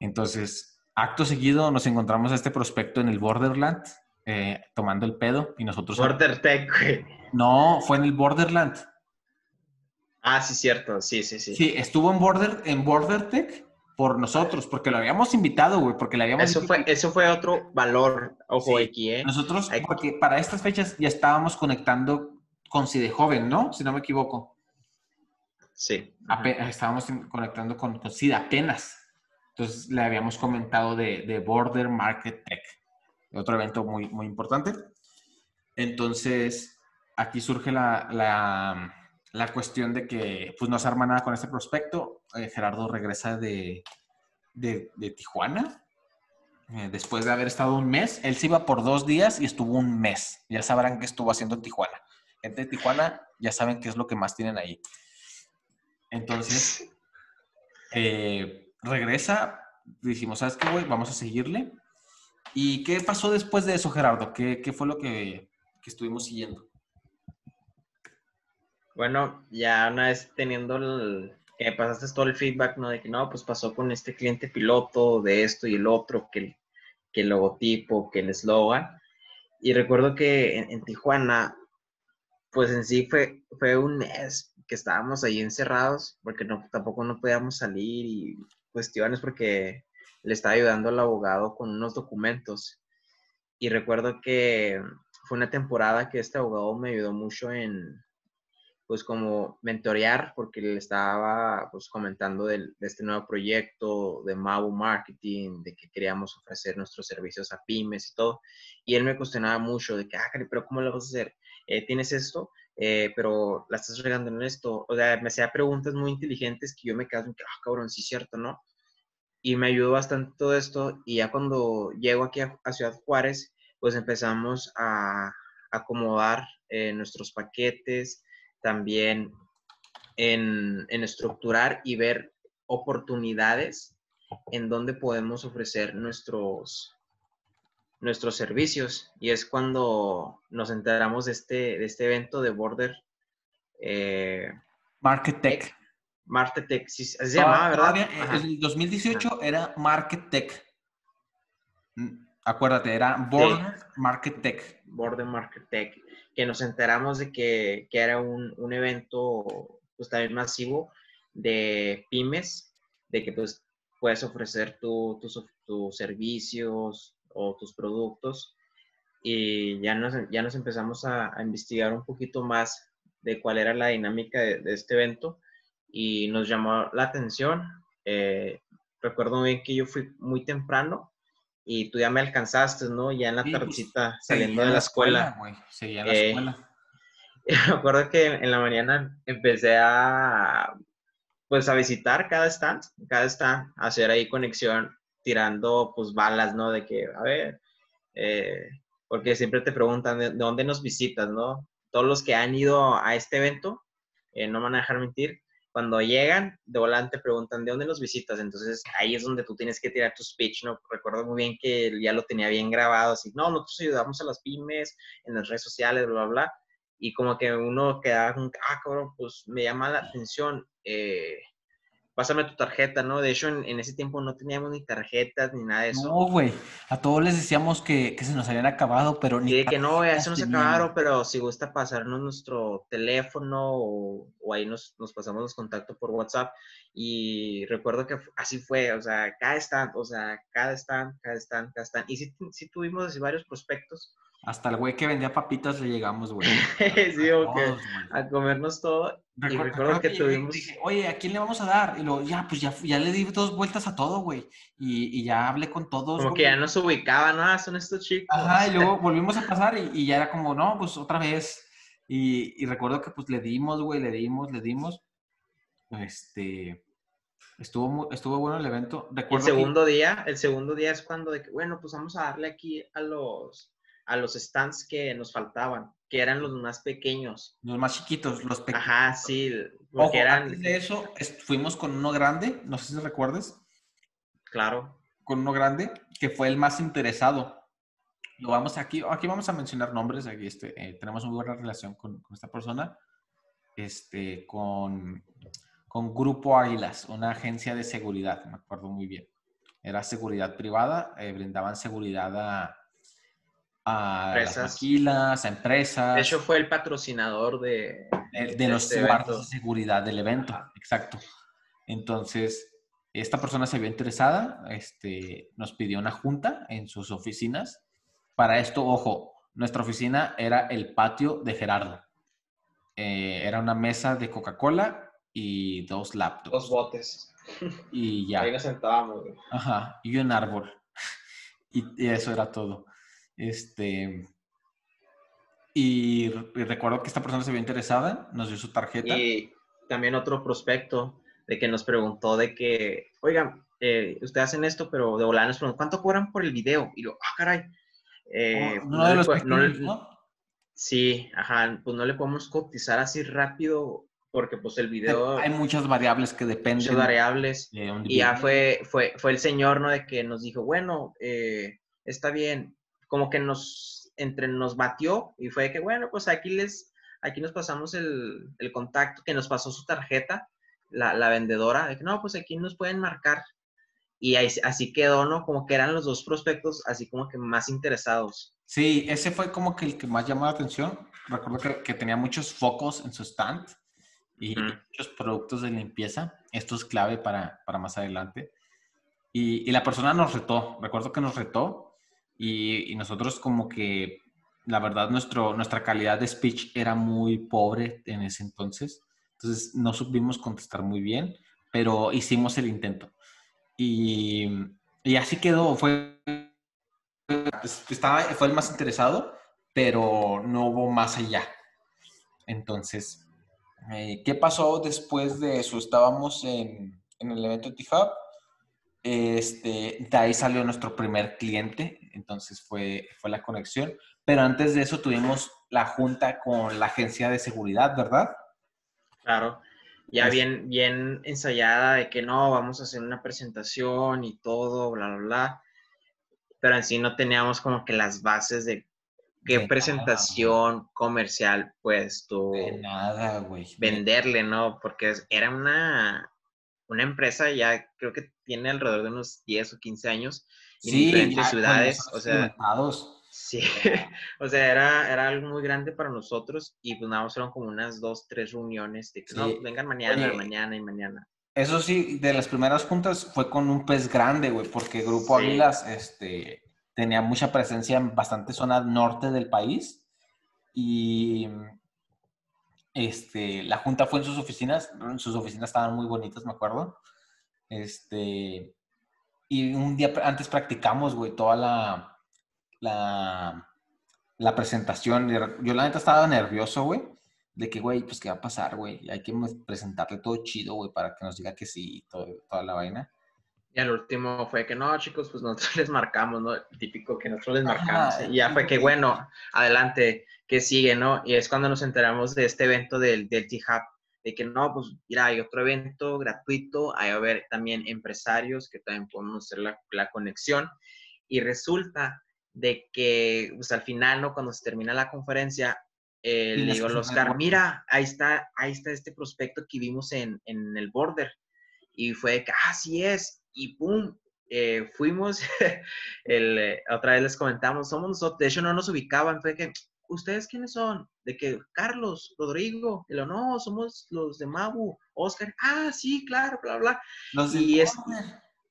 Entonces, acto seguido nos encontramos a este prospecto en el Borderland, eh, tomando el pedo y nosotros... Bordertech, güey. No, fue en el Borderland. Ah, sí, cierto. Sí, sí, sí. Sí, estuvo en Border, en BorderTech por nosotros, porque lo habíamos invitado, güey, porque le habíamos... Eso fue, eso fue otro valor, ojo, aquí, ¿eh? Nosotros, porque para estas fechas ya estábamos conectando con de Joven, ¿no? Si no me equivoco. Sí. estábamos conectando con, con apenas. Entonces le habíamos comentado de, de, Border Market Tech, otro evento muy, muy importante. Entonces, aquí surge la, la, la cuestión de que pues, no se arma nada con este prospecto. Eh, Gerardo regresa de, de, Tijuana. Eh, después de haber estado un mes, él se iba por dos días y estuvo un mes. Ya sabrán qué estuvo haciendo en Tijuana. Gente de Tijuana ya saben qué es lo que más tienen ahí. Entonces, eh, regresa, dijimos, ¿sabes qué, güey? Vamos a seguirle. ¿Y qué pasó después de eso, Gerardo? ¿Qué, qué fue lo que, que, estuvimos siguiendo? Bueno, ya una vez teniendo el, que pasaste todo el feedback, ¿no? De que no, pues pasó con este cliente piloto de esto y el otro, que el, que el logotipo, que el eslogan. Y recuerdo que en, Tijuana, pues en sí fue, fue un mes que estábamos ahí encerrados, porque no, tampoco no podíamos salir y cuestiones porque le estaba ayudando al abogado con unos documentos. Y recuerdo que fue una temporada que este abogado me ayudó mucho en, pues como mentorear, porque le estaba pues comentando de, este nuevo proyecto de Mabu Marketing, de que queríamos ofrecer nuestros servicios a pymes y todo. Y él me cuestionaba mucho de que, ah, pero ¿cómo lo vas a hacer? Eh, ¿Tienes esto? Eh, pero la estás regando en esto. O sea, me hacía preguntas muy inteligentes que yo me quedaba, ah, cabrón, sí es cierto, ¿no? Y me ayudó bastante todo esto. Y ya cuando llego aquí a, Ciudad Juárez, pues empezamos a acomodar eh, nuestros paquetes, también en, en estructurar y ver oportunidades en donde podemos ofrecer nuestros, nuestros servicios. Y es cuando nos enteramos de este, de este evento de Border. Eh, Market Tech. Market Tech, sí, se llamaba, ¿verdad? En el 2018 era Market Tech. Mm, acuérdate, era Border Market Tech. Border Market Tech. Que nos enteramos de que, que era un, un, evento pues, también masivo de pymes, de que pues puedes ofrecer tus tu servicios, o tus productos y ya nos, ya nos empezamos a, investigar un poquito más de cuál era la dinámica de, este evento y nos llamó la atención. Eh, recuerdo bien que yo fui muy temprano y tú ya me alcanzaste, ¿no? Ya en la tardecita pues, saliendo de la escuela. Seguía la eh, escuela. Me acuerdo que en la mañana empecé a pues a visitar cada stand, cada stand, hacer ahí conexión tirando pues balas, ¿no? De que, a ver, eh, porque siempre te preguntan de, dónde nos visitas, ¿no? Todos los que han ido a este evento, eh, no me van a dejar mentir, cuando llegan, de volante preguntan, ¿de dónde nos visitas? Entonces ahí es donde tú tienes que tirar tu speech, ¿no? Recuerdo muy bien que ya lo tenía bien grabado, así, no, nosotros ayudamos a las pymes en las redes sociales, bla, bla, bla. Y como que uno queda, ah, cabrón, pues me llama la atención. Eh, pásame tu tarjeta, ¿no? De hecho, en, ese tiempo no teníamos ni tarjetas ni nada de eso. No, güey. A todos les decíamos que, se nos habían acabado, pero ni. Sí, que no, güey, se nos acabaron, pero si gusta pasarnos nuestro teléfono o, ahí nos, pasamos los contactos por WhatsApp. Y recuerdo que así fue, o sea, cada stand, o sea, cada stand, cada stand, cada stand. Y sí, sí tuvimos así varios prospectos hasta el güey que vendía papitas le llegamos, güey. sí, ok. A comernos todo. y recuerdo que, tuvimos. Dije, oye, ¿a quién le vamos a dar? Y luego, ya, pues ya, ya le di dos vueltas a todo, güey. Y, y, ya hablé con todos. Como que ya nos ubicaban, ¿no? Ah, son estos chicos. Ajá, y luego volvimos a pasar y, y, ya era como, no, pues otra vez. Y, recuerdo que pues le dimos, güey, le dimos, le dimos. Este, estuvo, estuvo bueno el evento. el segundo día, el segundo día es cuando de que, bueno, pues vamos a darle aquí a los, a los stands que nos faltaban, que eran los más pequeños. Los más chiquitos, los pequeños. Ajá, sí. Ojo, eran... antes de eso, fuimos con uno grande, no sé si recuerdes. Claro. Con uno grande, que fue el más interesado. Lo vamos aquí, aquí vamos a mencionar nombres, aquí este, eh, tenemos una buena relación con, con, esta persona, este, con, con Grupo Águilas, una agencia de seguridad, me acuerdo muy bien. Era seguridad privada, eh, brindaban seguridad a, a las maquilas, a empresas. De hecho, fue el patrocinador de, de, los este de seguridad del evento, exacto. Entonces, esta persona se vio interesada, este, nos pidió una junta en sus oficinas. Para esto, ojo, nuestra oficina era el patio de Gerardo. Eh, era una mesa de Coca-Cola y dos laptops. Dos botes. Y ya. Ahí nos sentábamos. Ajá, y un árbol. y eso era todo. Este, y, recuerdo que esta persona se vio interesada, nos dio su tarjeta. Y también otro prospecto de que nos preguntó de que, oigan, eh, ustedes hacen esto, pero de volar nos preguntó, ¿cuánto cobran por el video? Y yo, ah, caray. Eh, oh, no, de los ¿no? Sí, ajá, pues no le podemos cotizar así rápido porque pues el video... Hay muchas variables que dependen. Muchas variables. y ya fue, fue, fue el señor, ¿no? De que nos dijo, bueno, eh, está bien, como que nos, entre nos batió y fue que, bueno, pues aquí les, aquí nos pasamos el, el contacto, que nos pasó su tarjeta, la, la, vendedora, de que no, pues aquí nos pueden marcar. Y ahí, así quedó, ¿no? Como que eran los dos prospectos así como que más interesados. Sí, ese fue como que el que más llamó la atención. Recuerdo que, que tenía muchos focos en su stand y muchos productos de limpieza. Esto es clave para, para más adelante. Y, y, la persona nos retó. Recuerdo que nos retó y, nosotros como que, la verdad, nuestro, nuestra calidad de speech era muy pobre en ese entonces. Entonces no supimos contestar muy bien, pero hicimos el intento. Y, y así quedó. Fue, estaba, fue el más interesado, pero no hubo más allá. Entonces, eh, ¿qué pasó después de eso? Estábamos en, en el evento TIFAB este, de ahí salió nuestro primer cliente, entonces fue, fue la conexión. Pero antes de eso tuvimos la junta con la agencia de seguridad, ¿verdad? Claro, ya bien, bien ensayada de que no, vamos a hacer una presentación y todo, bla, bla, bla. Pero en sí no teníamos como que las bases de qué presentación comercial, pues tú... nada, güey. Venderle, ¿no? Porque era una, una empresa ya creo que tiene alrededor de unos 10 o 15 años en diferentes ciudades, o sea, sí, o sea, era, era algo muy grande para nosotros y pues nada fueron como unas dos, tres reuniones de que no, vengan mañana, mañana y mañana. Eso sí, de las primeras juntas fue con un pez grande, güey, porque Grupo Águilas este, tenía mucha presencia en bastante zona norte del país y este, la junta fue en sus oficinas, sus oficinas estaban muy bonitas, me acuerdo. Este, y un día antes practicamos, güey, toda la, la, la presentación. Yo la neta estaba nervioso, güey, de que, güey, pues, ¿qué va a pasar, güey? Hay que presentarle todo chido, güey, para que nos diga que sí, todo, toda la vaina. Y al último fue que no, chicos, pues nosotros les marcamos, ¿no? Típico que nosotros les marcamos. y ya fue que, bueno, adelante, que sigue, ¿no? Y es cuando nos enteramos de este evento del, del T-Hub, de que no, pues mira, hay otro evento gratuito, hay a ver también empresarios que también podemos hacer la, la conexión. Y resulta de que, pues al final, ¿no? Cuando se termina la conferencia, eh, le digo a Oscar, mira, ahí está, ahí está este prospecto que vimos en, en el border. Y fue que, ah, sí es y ¡pum! Eh, fuimos, el, eh, otra vez les comentamos, somos nosotros, de hecho no nos ubicaban, fue que, ¿ustedes quiénes son? De que, Carlos, Rodrigo, lo, no, somos los de Mabu, Oscar, ah, sí, claro, bla, bla. y es,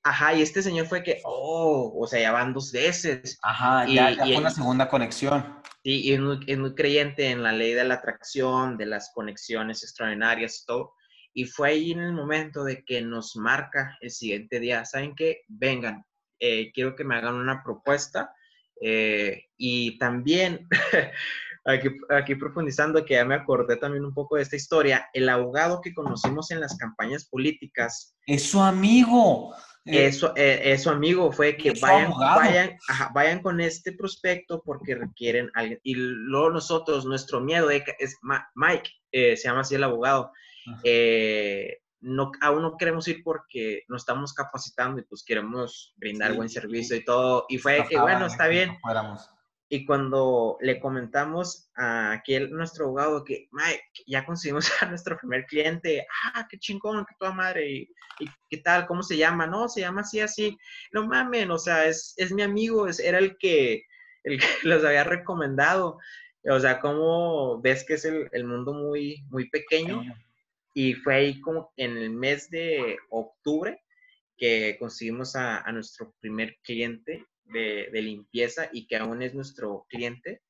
ajá, y este señor fue que, oh, o sea, ya van dos veces. Ajá, y, ya, fue una segunda conexión. Sí, y es muy, es muy creyente en la ley de la atracción, de las conexiones extraordinarias y todo. Y fue ahí en el momento de que nos marca el siguiente día, ¿saben qué? Vengan, eh, quiero que me hagan una propuesta. Eh, y también aquí, aquí profundizando, que ya me acordé también un poco de esta historia, el abogado que conocimos en las campañas políticas. Es su amigo. Eh, eso, eh, es su amigo, fue que vayan, vayan, vayan con este prospecto porque requieren alguien. Y luego nosotros, nuestro miedo es Mike, eh, se llama así el abogado. No, aún no queremos ir porque nos estamos capacitando y pues queremos brindar buen servicio y todo. Y fue que, bueno, está bien. Y cuando le comentamos a aquel, nuestro abogado, que, Mike, ya conseguimos a nuestro primer cliente, ah, qué chingón, qué toda madre, y, qué tal, cómo se llama, no, se llama así, así, no mamen, o sea, es, es mi amigo, es, era el que, el que los había recomendado, o sea, cómo ves que es el, el mundo muy, muy pequeño, y fue ahí como en el mes de octubre que conseguimos a, a nuestro primer cliente de, limpieza y que aún es nuestro cliente.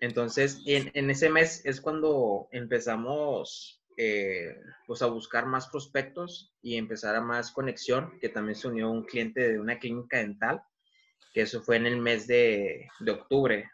Entonces, en, ese mes es cuando empezamos eh, pues a buscar más prospectos y empezar a más conexión, que también se unió un cliente de una clínica dental, que eso fue en el mes de, octubre.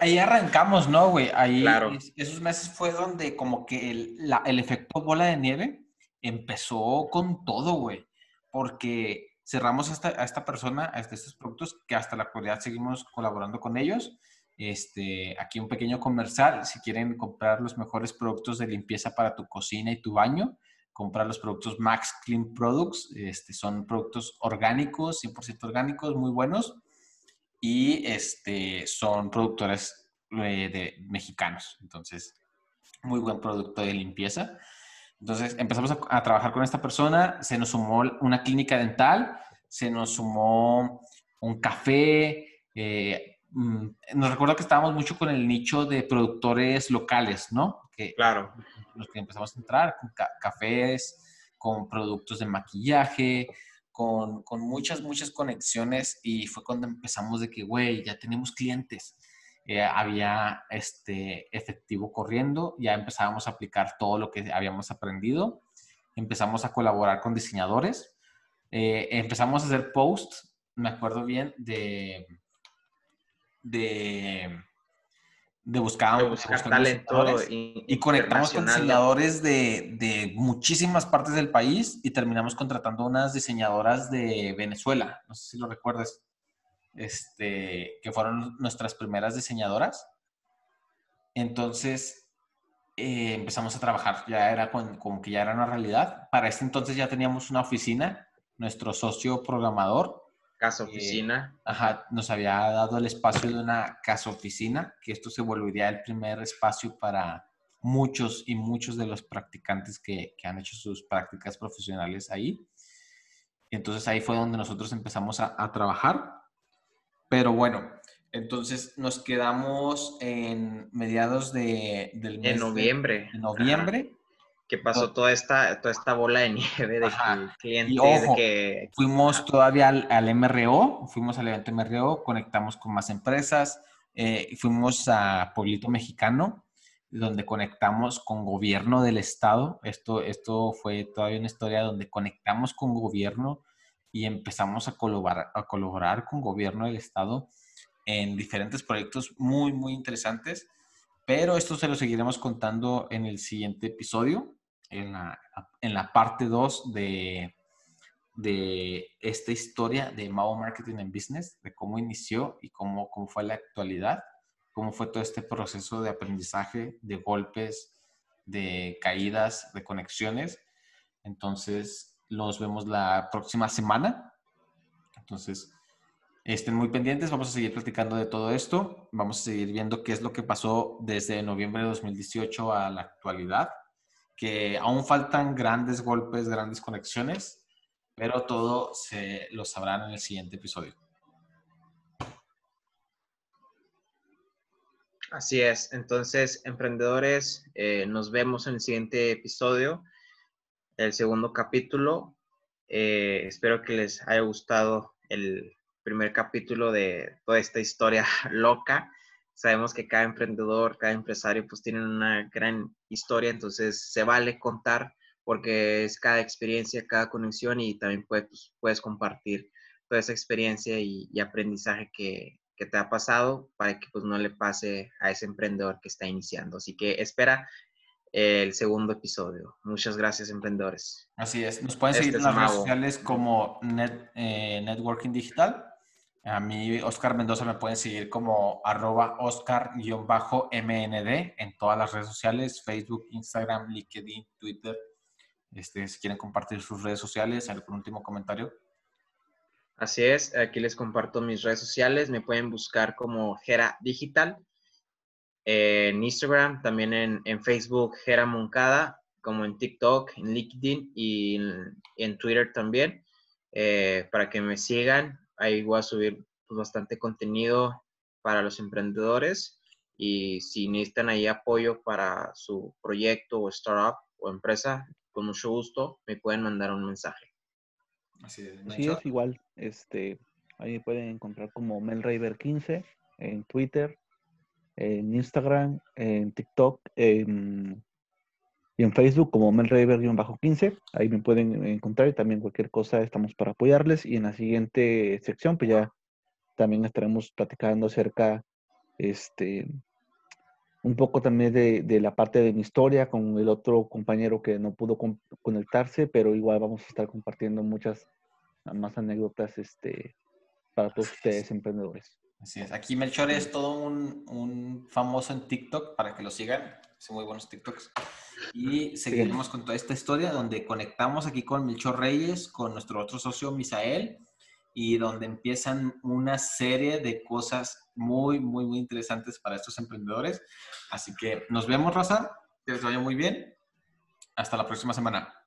Ahí arrancamos, ¿no, güey? Ahí, claro. esos meses fue donde como que el, el efecto bola de nieve empezó con todo, güey. Porque cerramos a esta, a esta persona, a estos productos, que hasta la actualidad seguimos colaborando con ellos. Este, aquí un pequeño comercial, si quieren comprar los mejores productos de limpieza para tu cocina y tu baño, comprar los productos Max Clean Products, este, son productos orgánicos, 100% orgánicos, muy buenos, y este, son productores eh, de, mexicanos, entonces, muy buen producto de limpieza. Entonces empezamos a, trabajar con esta persona, se nos sumó una clínica dental, se nos sumó un café. Eh, mm, nos recuerdo que estábamos mucho con el nicho de productores locales, ¿no? Que, claro. Los que empezamos a entrar con cafés, con productos de maquillaje, con, muchas, muchas conexiones y fue cuando empezamos de que, güey, ya tenemos clientes. Eh, había este efectivo corriendo, ya empezábamos a aplicar todo lo que habíamos aprendido, empezamos a colaborar con diseñadores, eh, empezamos a hacer posts, me acuerdo bien, de, de, de buscar, talento y, conectamos con diseñadores de, de, muchísimas partes del país y terminamos contratando unas diseñadoras de Venezuela, no sé si lo recuerdas este, que fueron nuestras primeras diseñadoras. Entonces eh, empezamos a trabajar, ya era como que ya era una realidad. Para este entonces ya teníamos una oficina, nuestro socio programador. Casa eh, oficina. ajá, nos había dado el espacio de una casa oficina, que esto se volvería el primer espacio para muchos y muchos de los practicantes que, que han hecho sus prácticas profesionales ahí. Entonces ahí fue donde nosotros empezamos a, a trabajar. Pero bueno, entonces nos quedamos en mediados de, del mes. En noviembre. De, noviembre. Que pasó toda esta, toda esta bola de nieve de clientes. Y que... Fuimos todavía al, MRO, fuimos al evento MRO, conectamos con más empresas, eh, fuimos a Pueblito Mexicano, donde conectamos con gobierno del estado. Esto, esto fue todavía una historia donde conectamos con gobierno y empezamos a colaborar, a colaborar con gobierno del estado en diferentes proyectos muy, muy interesantes. Pero esto se lo seguiremos contando en el siguiente episodio, en la, en la parte 2 de, de esta historia de Mao Marketing and Business, de cómo inició y cómo, cómo fue la actualidad, cómo fue todo este proceso de aprendizaje, de golpes, de caídas, de conexiones. Entonces, los vemos la próxima semana. Entonces, estén muy pendientes. Vamos a seguir platicando de todo esto. Vamos a seguir viendo qué es lo que pasó desde noviembre de 2018 a la actualidad. Que aún faltan grandes golpes, grandes conexiones, pero todo se lo sabrán en el siguiente episodio. Así es. Entonces, emprendedores, eh, nos vemos en el siguiente episodio el segundo capítulo. Eh, espero que les haya gustado el primer capítulo de toda esta historia loca. Sabemos que cada emprendedor, cada empresario, pues tienen una gran historia, entonces se vale contar porque es cada experiencia, cada conexión y también puedes, pues, puedes compartir toda esa experiencia y, aprendizaje que, que te ha pasado para que pues no le pase a ese emprendedor que está iniciando. Así que espera el segundo episodio. Muchas gracias, emprendedores. Así es. Nos pueden seguir en las redes sociales como Net, eh, Networking Digital. A mí, Oscar Mendoza, me pueden seguir como arroba Oscar-MND en todas las redes sociales, Facebook, Instagram, LinkedIn, Twitter. Este, si quieren compartir sus redes sociales, algún último comentario. Así es, aquí les comparto mis redes sociales. Me pueden buscar como Gera Digital en Instagram, también en, Facebook, Gera Moncada, como en TikTok, en LinkedIn y en, Twitter también, eh, para que me sigan. Ahí voy a subir pues, bastante contenido para los emprendedores y si necesitan ahí apoyo para su proyecto o startup o empresa, con mucho gusto me pueden mandar un mensaje. Así es, es igual. Este, ahí pueden encontrar como melraver15 en Twitter, en Instagram, en TikTok y en Facebook como melraver-15. Ahí me pueden encontrar y también cualquier cosa estamos para apoyarles. Y en la siguiente sección, pues ya también estaremos platicando acerca, este, un poco también de, la parte de mi historia con el otro compañero que no pudo conectarse, pero igual vamos a estar compartiendo muchas más anécdotas este, para todos ustedes emprendedores. Así es. Aquí Melchor es todo un, famoso en TikTok para que lo sigan. Son muy buenos TikToks. Y seguiremos con toda esta historia donde conectamos aquí con Melchor Reyes, con nuestro otro socio Misael, y donde empiezan una serie de cosas muy, muy, muy interesantes para estos emprendedores. Así que nos vemos, Raza. Que les vaya muy bien. Hasta la próxima semana.